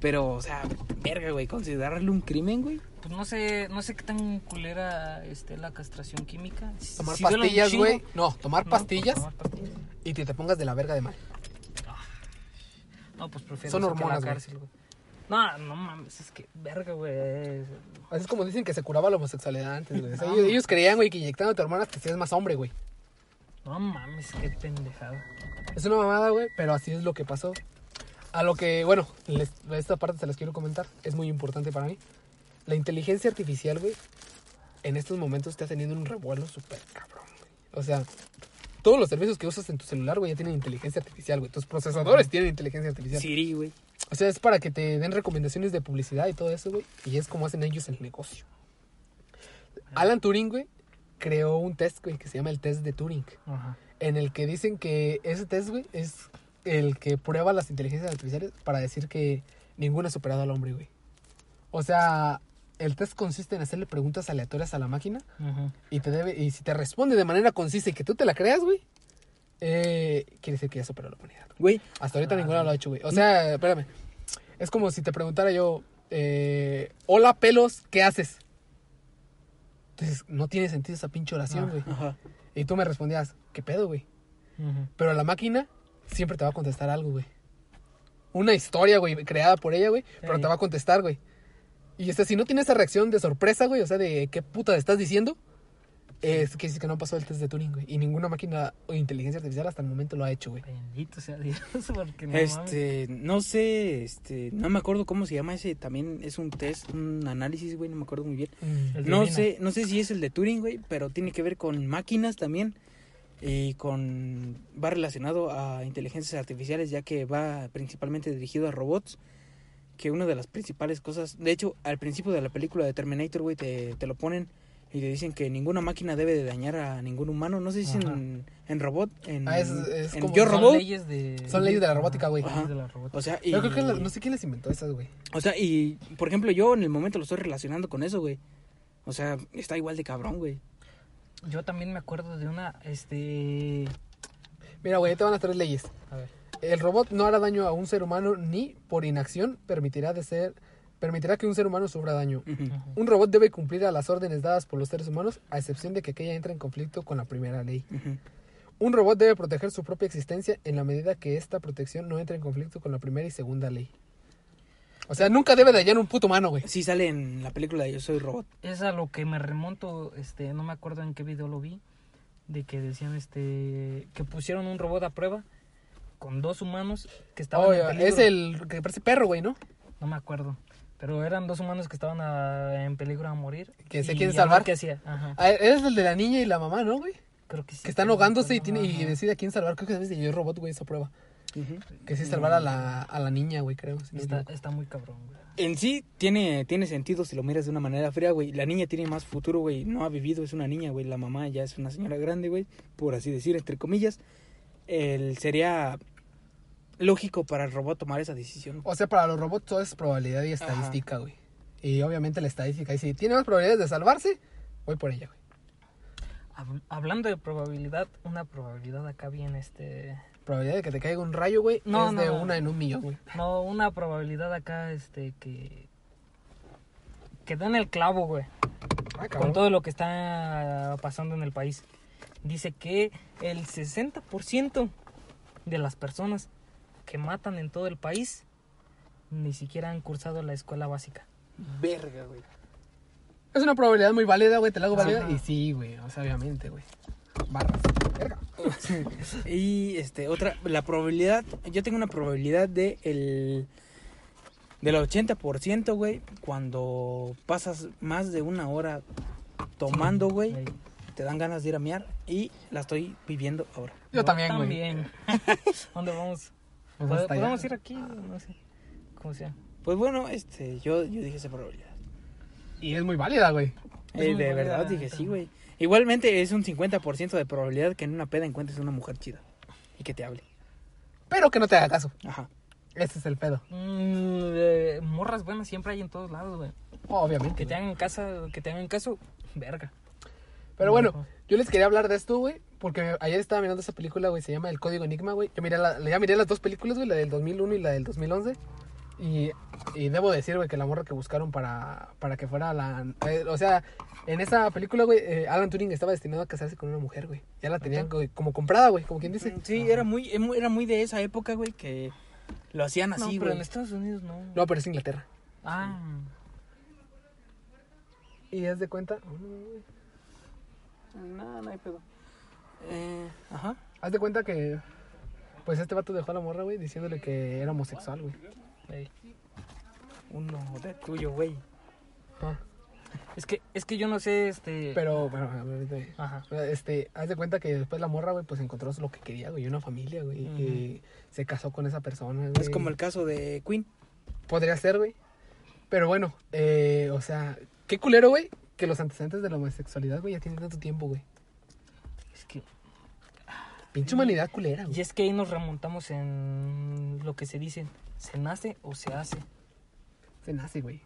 Pero, o sea, verga, güey. Considerarle un crimen, güey. Pues no sé, no sé qué tan culera esté la castración química. Tomar si pastillas, güey. No, tomar ¿no? pastillas Tomar pastillas. y que te pongas de la verga de mal. No, pues prefiero Son eso que la hormonas, güey. cárcel, güey. No, no mames, es que verga, güey. Así es como dicen que se curaba la homosexualidad antes, güey. O sea, No. ellos, ellos creían, güey, que inyectando te hormonas te hacías más hombre, güey. No mames, qué pendejada. Es una mamada, güey, pero así es lo que pasó. A lo que, bueno, les- esta parte se las quiero comentar. Es muy importante para mí. La inteligencia artificial, güey, en estos momentos está teniendo un revuelo súper cabrón, güey. O sea, todos los servicios que usas en tu celular, güey, ya tienen inteligencia artificial, güey. Tus procesadores tienen inteligencia artificial. Siri, güey. O sea, es para que te den recomendaciones de publicidad y todo eso, güey. Y es como hacen ellos el negocio. Alan Turing, güey, creó un test, güey, que se llama el test de Turing Ajá. en el que dicen que ese test, güey, es el que prueba las inteligencias artificiales para decir que ninguna ha superado al hombre, güey. O sea, el test consiste en hacerle preguntas aleatorias a la máquina Ajá. y te debe y si te responde de manera concisa y que tú te la creas, güey, eh, quiere decir que ya superó la humanidad. Güey, Hasta ahorita ninguna lo ha hecho, güey. O sea, espérame. Es como si te preguntara yo, eh, hola pelos, ¿qué haces? Entonces, no tiene sentido esa pinche oración, Ah. güey. Y tú me respondías, ¿qué pedo, güey? Ajá. Pero la máquina siempre te va a contestar algo, güey. Una historia, güey, creada por ella, güey, pero te va a contestar, güey. Y o sea, si no tiene esa reacción de sorpresa, güey, o sea, de qué puta estás diciendo, es que que no pasó el test de Turing, güey. Y ninguna máquina o inteligencia artificial hasta el momento lo ha hecho, güey. Bendito sea Dios, <laughs> porque no mames. Este, no sé, este, no me acuerdo cómo se llama ese, también es un test, un análisis, güey, no me acuerdo muy bien. De No sé, no sé si es el de Turing, güey, pero tiene que ver con máquinas también y con va relacionado a inteligencias artificiales, ya que va principalmente dirigido a robots. Que una de las principales cosas, de hecho, al principio de la película de Terminator, güey, te, te lo ponen y te dicen que ninguna máquina debe de dañar a ningún humano. No sé si en, en robot, en, Ah, es- es en como- Yo Son Robot. leyes de... Son leyes de la robótica, güey. O sea, y, Yo creo que la- no sé quién les inventó esas, güey. o sea, y por ejemplo, yo en el momento lo estoy relacionando con eso, güey. O sea, está igual de cabrón, güey. Yo también me acuerdo de una, este... Mira, güey, ahí te van las tres leyes. A ver. El robot no hará daño a un ser humano ni por inacción permitirá de ser permitirá que un ser humano sufra daño. Un robot debe cumplir a las órdenes dadas por los seres humanos, a excepción de que aquella entre en conflicto con la primera ley. Un robot debe proteger su propia existencia en la medida que esta protección no entre en conflicto con la primera y segunda ley. O sea, nunca debe dañar a un puto humano, güey. Sí sale en la película de Yo Soy Robot. Es a lo que me remonto, este, no me acuerdo en qué video lo vi, de que decían, este, que pusieron un robot a prueba con dos humanos que estaban Oh, en peligro. es el que parece perro, güey, ¿no? No me acuerdo, pero eran dos humanos que estaban a- en peligro a morir. Que se y quieren salvar. ¿Qué hacía? Ajá, Ah, es el de la niña y la mamá, ¿no, güey? creo que sí. Que están ahogándose y, tiene, y decide a quién salvar. Creo que sabes de Yo Robot, güey, esa prueba. Que sí salvar a la, a la niña, güey, creo. si Está, está muy cabrón, güey. En sí tiene, tiene sentido si lo miras de una manera fría, güey. La niña tiene más futuro, güey. No ha vivido, es una niña, güey. La mamá ya es una señora grande, güey. Por así decir, entre comillas. El, sería lógico para el robot tomar esa decisión. O sea, para los robots todo es probabilidad y estadística, güey. Y obviamente la estadística dice, si tiene más probabilidades de salvarse, voy por ella, güey. Hab- Hablando de probabilidad, una probabilidad acá bien, este... Probabilidad de que te caiga un rayo, güey, No, es no, de no. una en un millón, güey. No, una probabilidad acá, este, que... Que den el clavo, güey. Ah, con todo lo que está pasando en el país. Dice que el 60% de las personas que matan en todo el país ni siquiera han cursado la escuela básica. Verga, güey. Es una probabilidad muy válida, güey, te la hago válida. Y sí, güey, o sea, obviamente, güey. Barras. Verga. <laughs> Y este, otra, la probabilidad, yo tengo una probabilidad de el del 80%, güey, cuando pasas más de una hora tomando, güey, te dan ganas de ir a mear y la estoy viviendo ahora. Yo también, güey. También. <laughs> ¿Dónde vamos? Pues ¿Pod- hasta allá. ¿Podemos ir aquí? No sé. ¿Cómo sea? Pues bueno, este, yo, yo dije esa probabilidad. Y es muy válida, güey. Eh, de válida, verdad dije sí, güey. Igualmente es un 50% de probabilidad que en una peda encuentres una mujer chida y que te hable. Pero que no te haga caso. Ajá. Ese es el pedo. Mm, eh, morras buenas siempre hay en todos lados, güey. Obviamente. Que te hagan casa, que te hagan caso, verga. Pero bueno, yo les quería hablar de esto, güey. Porque ayer estaba mirando esa película, güey. Se llama El Código Enigma, güey. Yo miré la, ya miré las dos películas, güey. La del 2001 y la del 2011. Y, y debo decir, güey, que la morra que buscaron para, para que fuera la... eh, o sea, en esa película, güey, eh, Alan Turing estaba destinado a casarse con una mujer, güey. Ya la tenían güey, como comprada, güey, como quien dice. Sí, era muy, era muy de esa época, güey, que lo hacían no, así, pero güey. en Estados Unidos no. No, pero es Inglaterra. Ah, Y haz de cuenta... No, no hay pedo. Eh, ajá. Haz de cuenta que... Pues este vato dejó a la morra, güey, diciéndole que era homosexual, güey. Uno de tuyo, güey. Ah, Es que, es que yo no sé, este. Pero, bueno, a ver, ahorita- Ajá. Este, haz de cuenta que después la morra, güey, pues encontró lo que quería, güey, una familia, güey, Ujú. y se casó con esa persona, güey. Es como el caso de Queen. Podría ser, güey. Pero bueno, eh, o sea, qué culero, güey, que los antecedentes de la homosexualidad, güey, ya tienen tanto tiempo, güey. Es que. Pinche humanidad culera, Y güey. es que ahí nos remontamos en lo que se dice: ¿se nace o se hace? Se nace, güey.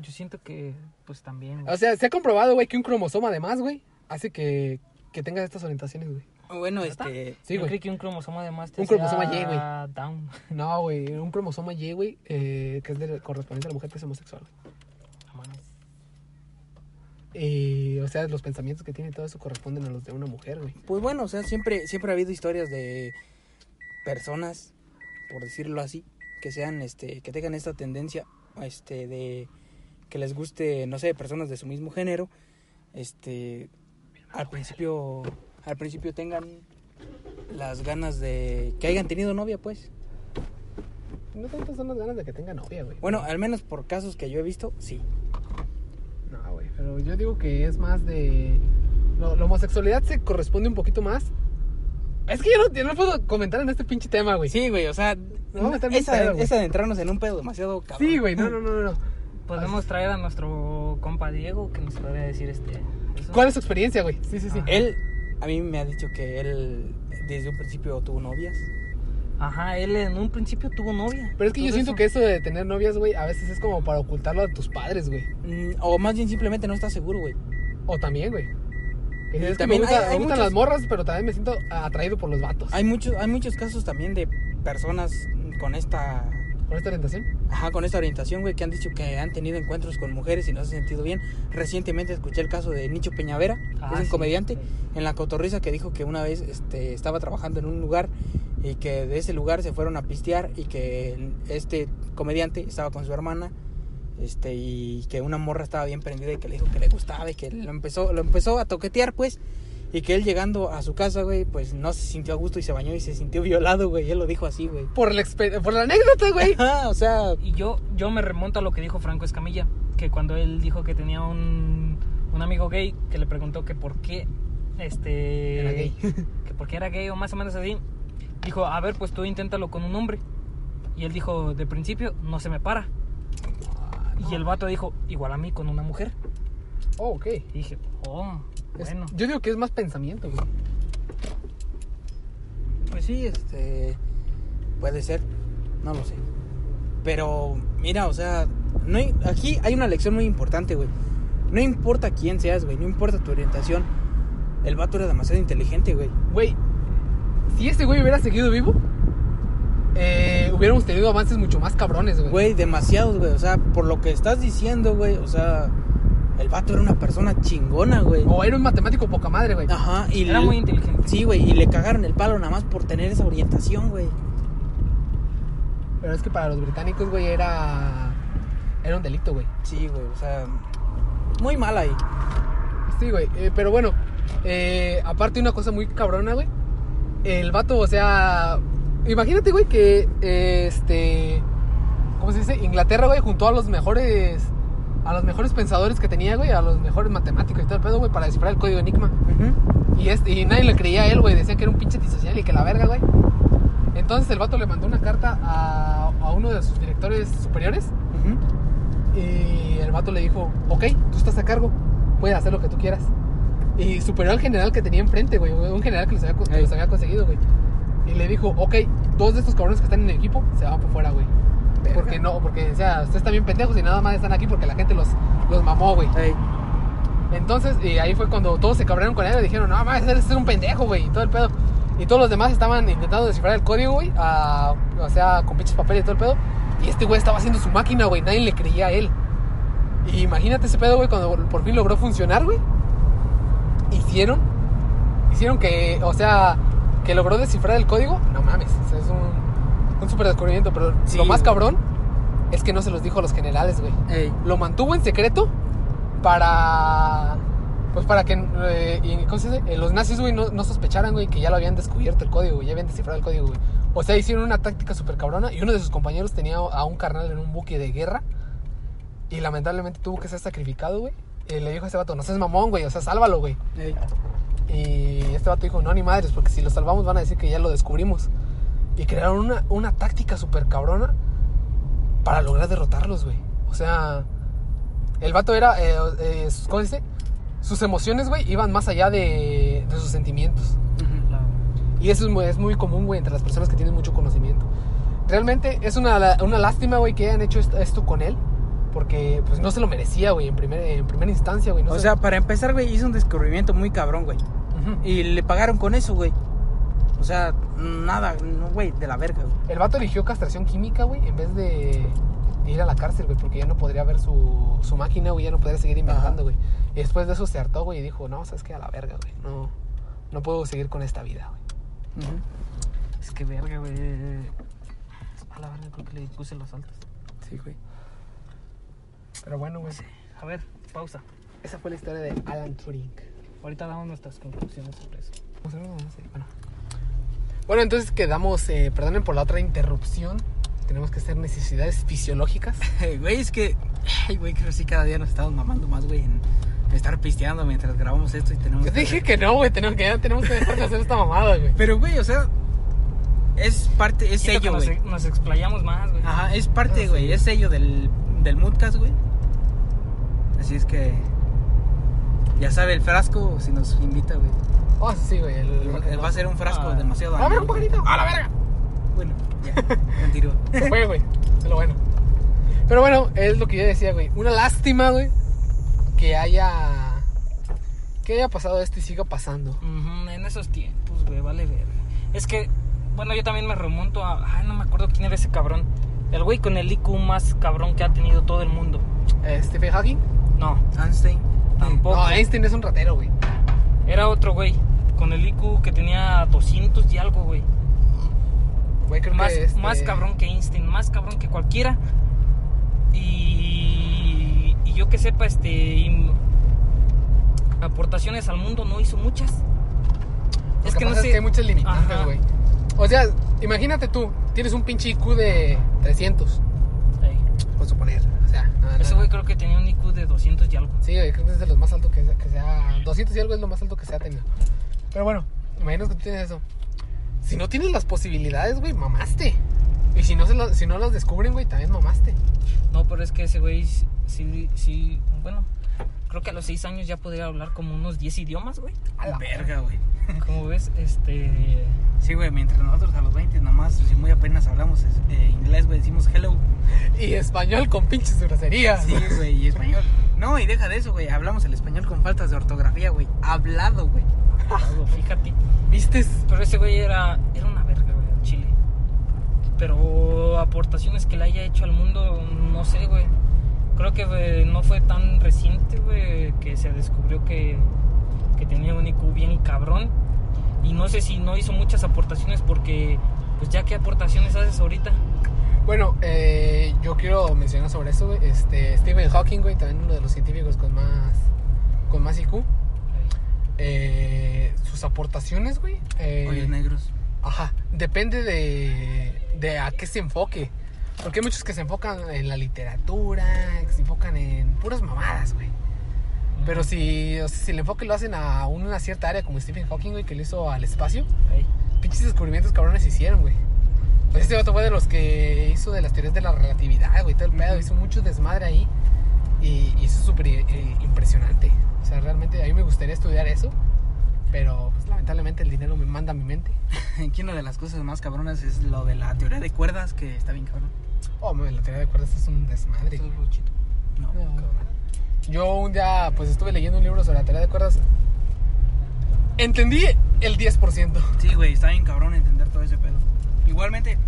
Yo siento que, pues también. güey. O sea, se ha comprobado, güey, que un cromosoma además, güey, hace que, que tengas estas orientaciones, güey. Bueno, este. Sí, Yo güey. que un cromosoma además te Un cromosoma Y, güey. Down. <laughs> No, güey, un cromosoma Y, güey, eh, que es de, correspondiente a la mujer que es homosexual. No mames. Y, o sea, los pensamientos que tiene y todo eso corresponden a los de una mujer, güey. Pues bueno, o sea, siempre, siempre ha habido historias de personas, por decirlo así, que sean, este, que tengan esta tendencia, este, de que les guste, no sé, personas de su mismo género, este, al principio, al principio tengan las ganas de que hayan tenido novia, pues. No tanto son las ganas de que tenga novia, güey. Bueno, al menos por casos que yo he visto, sí. No, güey, pero yo digo que es más de... lo- la homosexualidad se corresponde un poquito más... Es que yo no, yo no puedo comentar en este pinche tema, güey. Sí, güey, o sea, bien esa, pedo, esa de entrarnos en un pedo demasiado cabrón. Sí, güey, no, no, no, no, Podemos traer a nuestro compa Diego que nos podría decir este. eso. ¿Cuál es su experiencia, güey? Sí, sí, sí. Ajá. Él, a mí me ha dicho que él desde un principio tuvo novias. Ajá, él en un principio tuvo novia. Pero es que yo siento eso. que eso de tener novias, güey, a veces es como para ocultarlo a tus padres, güey. Mm, O más bien simplemente no está seguro, güey. O también, güey. Es que también me, gusta- hay- hay me gustan muchos- las morras, pero también me siento atraído por los vatos. Hay muchos, hay muchos casos también de personas con esta, ¿Con esta orientación? ajá, con esta orientación, güey, que han dicho que han tenido encuentros con mujeres y no se han sentido bien. Recientemente escuché el caso de Nicho Peñavera, Ah, es un sí, comediante, sí. en la cotorriza que dijo que una vez este, estaba trabajando en un lugar y que de ese lugar se fueron a pistear y que este comediante estaba con su hermana este y que una morra estaba bien prendida y que le dijo que le gustaba y que lo empezó lo empezó a toquetear pues y que él llegando a su casa güey pues no se sintió a gusto y se bañó y se sintió <laughs> violado güey él lo dijo así güey Por la, por la anécdota, güey. <laughs> O sea Y yo, yo me remonto a lo que dijo Franco Escamilla, que cuando él dijo que tenía un, un amigo gay que le preguntó que por qué este Era gay. <laughs> que por qué era gay o más o menos así, Dijo, a ver, pues tú inténtalo con un hombre. Y él dijo, de principio, no se me para. Y el vato dijo, igual a mí con una mujer. Oh, ok. Y dije, oh, Es- bueno. Yo digo que es más pensamiento, güey. Pues sí, este. Puede ser. No lo sé. Pero, mira, o sea. No hay- aquí hay una lección muy importante, güey. No importa quién seas, güey. No importa tu orientación. El vato era demasiado inteligente, güey. Güey, si ese güey hubiera seguido vivo, eh, hubiéramos tenido avances mucho más cabrones, güey. Güey, demasiados, güey. O sea, por lo que estás diciendo, güey. O sea, el vato era una persona chingona, güey. O era un matemático poca madre, güey. Ajá, y Era le- muy inteligente. Sí, güey, y le cagaron el palo nada más por tener esa orientación, güey. Pero es que para los británicos, güey, era. Era un delito, güey. Sí, güey, o sea, muy mal ahí. Sí, güey. eh, pero bueno, eh, aparte una cosa muy cabrona, güey. El vato, o sea. Imagínate, güey, que eh, este. ¿Cómo se dice? Inglaterra, güey, juntó a los mejores. A los mejores pensadores que tenía, güey, a los mejores matemáticos y todo el pedo, güey, para descifrar el código Enigma. Y, este, y nadie le creía a él, güey. Decían que era un pinche antisocial y que la verga, güey. Entonces el vato le mandó una carta a, a uno de sus directores superiores. Y el vato le dijo, ok, tú estás a cargo, puedes hacer lo que tú quieras. Y superó al general que tenía enfrente, güey, un general que los había, que los había conseguido, güey. Y le dijo, ok, dos de estos cabrones que están en el equipo se van por fuera, güey. Verga. Porque no, porque, o sea, ustedes están bien pendejos y nada más están aquí porque la gente los, los mamó, güey. Ey, Entonces, y ahí fue cuando todos se cabraron con él y dijeron, no, mames, eres un pendejo, güey, y todo el pedo. Y todos los demás estaban intentando descifrar el código, güey, a- o sea, con pinches papeles y todo el pedo. Y este güey estaba haciendo su máquina, güey, nadie le creía a él. Y imagínate ese pedo, güey, cuando por fin logró funcionar, güey. Hicieron, hicieron que, o sea, que logró descifrar el código. No mames, o sea, es un, un super descubrimiento, pero Sí, lo más güey. cabrón es que no se los dijo a los generales, güey ey. lo mantuvo en secreto para pues para que eh, ¿cómo se dice? Eh, los nazis güey no, no sospecharan güey que ya lo habían descubierto el código güey ya habían descifrado el código güey o sea hicieron una táctica súper cabrona y uno de sus compañeros tenía a un carnal en un buque de guerra y lamentablemente tuvo que ser sacrificado güey y le dijo a ese vato no seas mamón güey o sea sálvalo güey ey. y este vato dijo, no, ni madres, porque si lo salvamos van a decir que ya lo descubrimos. Y crearon una, una táctica súper cabrona para lograr derrotarlos, güey. O sea, el vato era, eh, eh, sus- ¿cómo se dice? Sus emociones, güey, iban más allá de, de sus sentimientos. Claro. Y eso es muy, es muy común, güey, entre las personas que tienen mucho conocimiento. Realmente es una, una lástima, güey, que hayan hecho esto, esto con él. Porque, pues, no se lo merecía, güey, en, primer, en primera instancia, güey. no O se- sea, para empezar, güey, hizo un descubrimiento muy cabrón, güey. Ujú. Y le pagaron con eso, güey. O sea, nada, no, güey, de la verga, güey. El vato eligió castración química, güey, en vez de, de ir a la cárcel, güey, porque ya no podría ver su, su máquina, güey, ya no podría seguir inventando, güey. Y después de eso se hartó, güey, y dijo, no, sabes que a la verga, güey, no, no puedo seguir con esta vida, güey. Es que verga, güey. A la verga, creo que le puse los altos. Sí, güey. Pero bueno, güey, A ver, pausa. esa fue la historia de Alan Turing. Ahorita damos nuestras conclusiones sobre eso. Bueno. Bueno, entonces quedamos, eh, perdonen por la otra interrupción. Tenemos que hacer necesidades fisiológicas. <laughs> Güey, es que, ay, güey, creo que sí cada día nos estamos mamando más, güey, en estar pisteando mientras grabamos esto y tenemos... Yo te dije que no, güey, tenemos que, ya tenemos que dejar de hacer esta mamada, güey. Pero, güey, o sea, es parte, es Siento sello, nos, güey. nos explayamos más, güey. Ajá, es parte, güey, sí. es sello del, del Moodcast, güey. Así es que, ya sabe, el frasco, si nos invita, güey. Oh, sí, güey. el- el- Él va a ser un frasco Ah. demasiado... A ver, un poquitito. A la verga. Bueno, ya, <laughs> continúa. Se fue, güey. Es lo bueno. Pero bueno, es lo que yo decía, güey. Una lástima, güey, que haya. Que haya pasado esto y siga pasando. En esos tiempos, güey, vale ver. Es que, bueno, yo también me remonto a. Ay, no me acuerdo quién era ese cabrón. El güey con el IQ más cabrón que ha tenido todo el mundo. Eh, Stephen Hawking. No, Einstein. tampoco. No, Einstein es un ratero, güey. Era otro güey. Con el IQ que tenía 200 y algo, güey. Güey, creo Más, que este- más cabrón que Einstein, más cabrón que cualquiera. Y, y yo que sepa, este. aportaciones al mundo no hizo muchas. Es que no sé. hay muchas limitantes, güey. O sea, imagínate tú, tienes un pinche IQ de 300, Ey. por suponer. O sea, Ese güey creo que tenía un IQ de 200 y algo. Sí, güey, creo que es de los más altos que, que sea. 200 y algo es lo más alto que se ha tenido. Pero bueno, imagínate que tú tienes eso. si no tienes las posibilidades, güey, mamaste. Y si no, se la- si no las descubren, güey, también mamaste. No, pero es que ese güey sí, sí, bueno, creo que a los seis años ya podría hablar como unos 10 idiomas, güey. A la Verga, güey. Como ves, este... Sí, güey, mientras nosotros a los 20 nomás, si muy apenas hablamos eh, inglés, güey, decimos hello. Y español con pinches groserías. Sí, güey, y español. No, y deja de eso, güey, hablamos el español con faltas de ortografía, güey. Hablado, güey. algo, fíjate. ¿Vistes? Pero ese güey era, era una verga, güey, al Chile. Pero aportaciones que le haya hecho al mundo, no sé, güey. Creo que güey, no fue tan reciente, güey, que se descubrió que, que tenía un IQ bien cabrón. Y no sé si no hizo muchas aportaciones porque, pues ya qué aportaciones haces ahorita. Bueno, eh, yo quiero mencionar sobre eso, güey. Este, Stephen Hawking, güey, también uno de los científicos con más, con más IQ. Eh, sus aportaciones, güey. eh, negros. Ajá, depende de, de a qué se enfoque. Porque hay muchos que se enfocan en la literatura, que se enfocan en puras mamadas, güey. Pero si, o sea, si el enfoque lo hacen a una cierta área como Stephen Hawking, güey, que lo hizo al espacio, pinches descubrimientos cabrones hicieron, güey. Pues este vato fue de los que hizo de las teorías de la relatividad, güey, todo el pedo. Hizo mucho desmadre ahí. Y, y eso es súper eh, impresionante. O sea, realmente a mí me gustaría estudiar eso. Pero pues, lamentablemente el dinero me manda a mi mente. <laughs> Aquí una de las cosas más cabronas es lo de la teoría de cuerdas, que está bien cabrón. Oh, man, la teoría de cuerdas es un desmadre. ¿Eso es? No, No. cabrón. Yo un día, pues estuve leyendo un libro sobre la teoría de cuerdas. Entendí el 10%. Sí, güey, está bien cabrón entender todo ese pedo. Igualmente,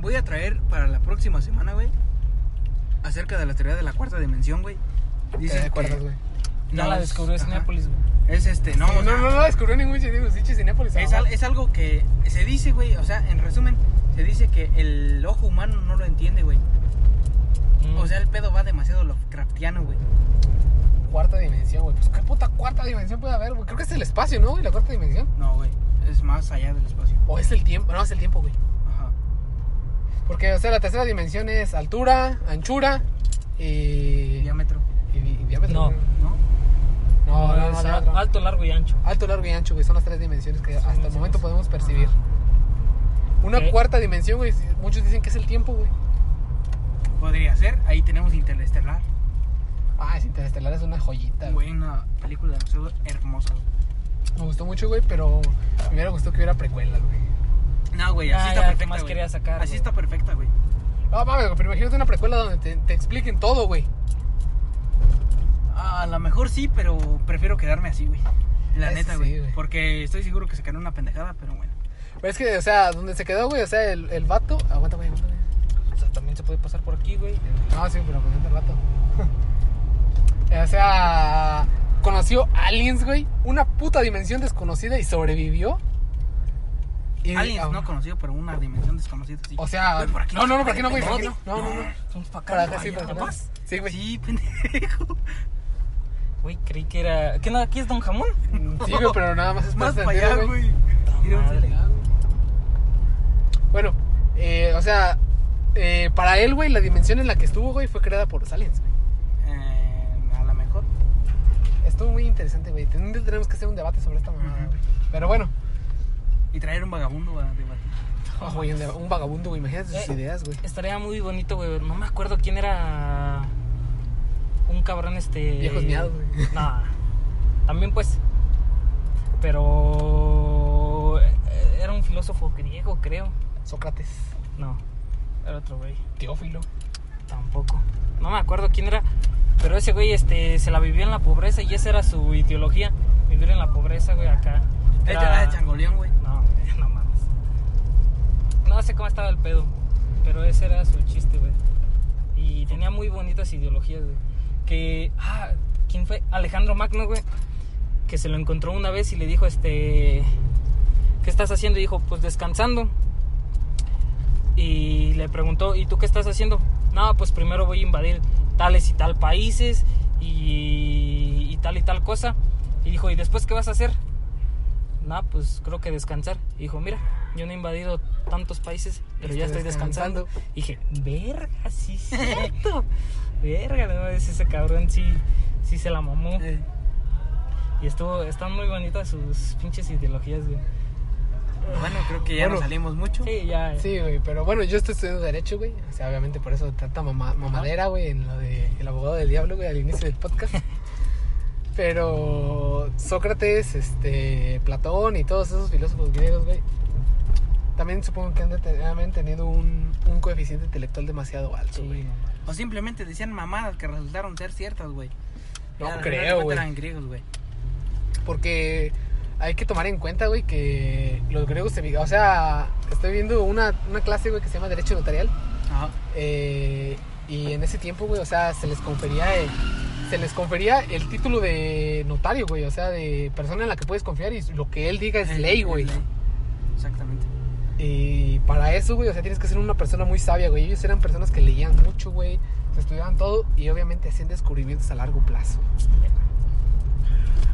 voy a traer para la próxima semana, güey, acerca de la teoría de la cuarta dimensión, güey. De cuerdas, güey. No, la es- descubrió. Cinepolis, güey. Es este, no, No, o sea, no, no, no descubrió ningún Cinépolis. Es, al- es algo que se dice, güey, o sea, en resumen, se dice que el ojo humano no lo entiende, güey. Mm. O sea, el pedo va demasiado Lovecraftiano, güey. Cuarta dimensión, güey. Pues qué puta cuarta dimensión puede haber, güey. Creo que es el espacio, ¿no, güey? La cuarta dimensión. No, güey, es más allá del espacio. O es el tiempo. No, es el tiempo, güey. Ajá. Porque, o sea, la tercera dimensión es altura, anchura y. Diámetro, y, y diámetro. No. güey. ¿no? No, no, no, no, alto, largo y ancho. Alto, largo y ancho, güey. Son las tres dimensiones que hasta el momento podemos percibir. Ajá. Una cuarta dimensión, güey. Muchos dicen que es el tiempo, güey. Podría ser, ahí tenemos Interestelar. Ah, es Interestelar, es una joyita. Güey, una película demasiado hermosa, güey. Me gustó mucho, güey, pero me hubiera gustado que hubiera precuelas, güey. No, güey, así Ah, está ya, ¿qué perfecta, más güey. quería sacar, Así güey? está perfecta, güey. No, mames, güey, pero imagínate una precuela donde te, te expliquen todo, güey. A lo mejor sí, pero prefiero quedarme así, güey. La Eso neta, sí, güey. güey. porque estoy seguro que se quedó una pendejada, pero bueno. Pero es que, o sea, donde se quedó, güey, o sea, el, el vato. Aguanta, güey, aguanta, güey. O sea, también se puede pasar por aquí, güey. No, sí, pero pues el vato. <laughs> O sea, conoció aliens, güey. Una puta dimensión desconocida y sobrevivió. Y- Aliens ah, no conocido, pero una dimensión desconocida, sí. O sea, Güey, por aquí no, no, no, por aquí no, güey, no. No, No, no. Vamos para Para acá. acá, sí, para acá. Sí, güey. Sí, pendejo. Güey, creí que era... ¿Qué no? ¿Aquí es Don Jamón? Sí, güey, pero nada más es Más para allá, güey. Bueno, eh, o sea, eh, para él, güey, la dimensión en la que estuvo, güey, fue creada por los aliens, güey. Eh, a lo mejor. Estuvo muy interesante, güey. Ten- Tenemos que hacer un debate sobre esta mamada, güey. Pero bueno, Y traer un vagabundo a debatir. oh, güey, un, vagabundo, güey. Imagínate sus Eh, ideas, güey. Estaría muy bonito, güey. No me acuerdo quién era... Un cabrón, este... Viejos miados, güey. <laughs> No. También, pues... Pero... eh, Era un filósofo griego, creo. Sócrates, No. Era otro güey. Teófilo. Tampoco. No me acuerdo quién era. Pero ese güey este, se la vivió en la pobreza y esa era su ideología. Vivir en la pobreza, güey, acá. Era Era- de changoleón, güey. No, güey, <laughs> no mames. No sé cómo estaba el pedo. Pero ese era su chiste, güey. Y tenía muy bonitas ideologías, güey. Que. Ah, ¿quién fue? Alejandro Magno, güey. Que se lo encontró una vez y le dijo, este. ¿Qué estás haciendo? Y dijo, pues descansando. Y le preguntó, ¿y tú qué estás haciendo? No, pues primero voy a invadir tales y tal países y, y tal y tal cosa. Y dijo, ¿y después qué vas a hacer? No, pues creo que descansar. Y dijo, mira, yo no he invadido tantos países, pero ya Estoy descansando. descansando. Y dije, verga, sí es <laughs> cierto. verga, no, ese, ese cabrón sí, sí se la mamó. Eh, Y estuvo, están muy bonitas sus pinches ideologías, güey. Bueno, creo que ya Bueno. nos salimos mucho. Sí, ya. Sí, güey, pero bueno, yo estoy estudiando Derecho, güey. O sea, obviamente por eso tanta mama- mamadera, güey, en lo de El abogado del diablo, güey, al inicio del podcast. <laughs> Pero Sócrates, este, Platón y todos esos filósofos griegos, güey, también supongo que han, de te- han tenido un, un coeficiente intelectual demasiado alto, Sí, güey. O simplemente decían mamadas que resultaron ser ciertas, güey. No Ya, creo, güey. Eran griegos, güey. Porque hay que tomar en cuenta, güey, que los griegos se... O sea, estoy viendo una, una clase, güey, que se llama Derecho Notarial. Ajá. Eh, y en ese tiempo, güey, o sea, se les confería el, se les confería el título de notario, güey, o sea, de persona en la que puedes confiar y lo que él diga es El- ley, güey. ley. Exactamente. Y para eso, güey, o sea, tienes que ser una persona muy sabia, güey. Ellos eran personas que leían mucho, güey, se estudiaban todo y obviamente hacían descubrimientos a largo plazo.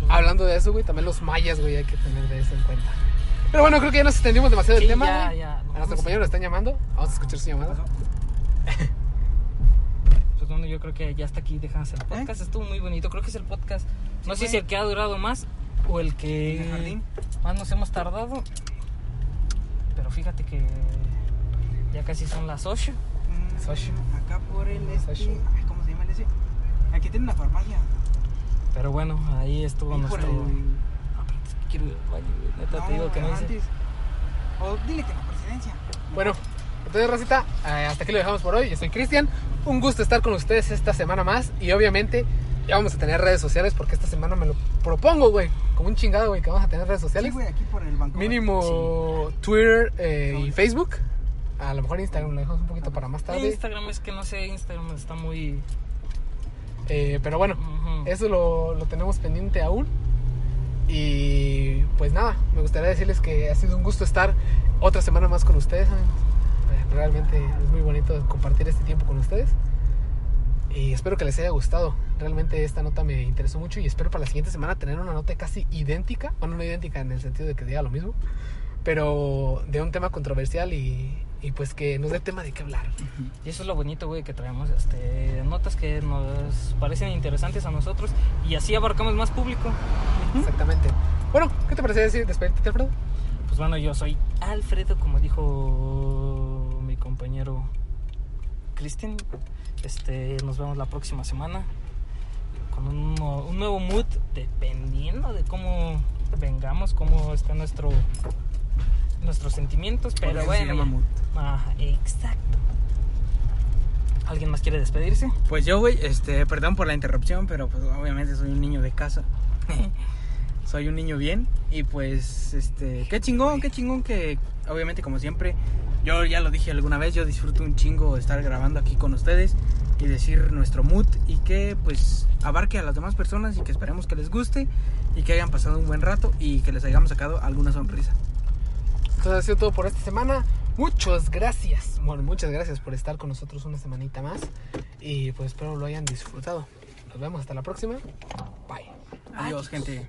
Hablando de eso, güey, también los mayas, güey, hay que tener de eso en cuenta. Pero bueno, creo que ya nos extendimos demasiado Sí, el tema, ya, ya. A nuestro compañero lo están llamando. Vamos a escuchar su llamada. Pues bueno, yo creo que ya hasta aquí dejamos el podcast. Estuvo muy bonito. Creo que es el podcast. No sé güey. si el que ha durado más o el que En el jardín. más nos hemos tardado. Pero fíjate que ya casi son las 8. Mm. Acá por el este. Ay, ¿Cómo se llama el ese? Aquí tiene una farmacia. Pero bueno, ahí estuvo nuestro. es que quiero ir al baño, güey. Neta, te digo que no hice. antes. O dile que en la presidencia. Bueno, entonces, Rosita, eh, hasta aquí lo dejamos por hoy. Yo soy Cristian. Un gusto estar con ustedes esta semana más. Y obviamente, ya vamos a tener redes sociales porque esta semana me lo propongo, güey. Como un chingado, güey, que vamos a tener redes Sí, sociales. güey, aquí por el banco. Mínimo Twitter eh, y Facebook. A lo mejor Instagram lo dejamos un poquito para más tarde. Instagram es que no sé, Instagram está muy. Eh, pero bueno, eso lo, lo tenemos pendiente aún. Y pues nada, me gustaría decirles que ha sido un gusto estar otra semana más con ustedes. amigos. Eh, Realmente es muy bonito compartir este tiempo con ustedes. Y espero que les haya gustado. Realmente esta nota me interesó mucho y espero para la siguiente semana tener una nota casi idéntica. Bueno, no idéntica en el sentido de que diga lo mismo, pero de un tema controversial y, y pues que nos dé tema de qué hablar. Y eso es lo bonito, güey, que traemos este, notas que nos parecen interesantes a nosotros y así abarcamos más público. Exactamente. Bueno, ¿qué te parece decir? Despedirte, Alfredo. Pues bueno, yo soy Alfredo, como dijo mi compañero Cristian. Este, nos vemos la próxima semana con un, nu- un nuevo mood, dependiendo de cómo vengamos, cómo está nuestro nuestros sentimientos, pero bueno. Ajá, exacto. ¿Alguien más quiere despedirse? Pues yo, güey, este, perdón por la interrupción, pero pues obviamente soy un niño de casa. <laughs> soy un niño bien y pues, este, qué chingón, qué chingón que, obviamente como siempre, yo ya lo dije alguna vez, yo disfruto un chingo estar grabando aquí con ustedes y decir nuestro mood y que pues abarque a las demás personas y que esperemos que les guste y que hayan pasado un buen rato y que les hayamos sacado alguna sonrisa. Entonces ha sido todo por esta semana. Muchas gracias. Bueno, muchas gracias por estar con nosotros una semanita más. Y pues espero lo hayan disfrutado. Nos vemos hasta la próxima. Bye. Adiós, gente.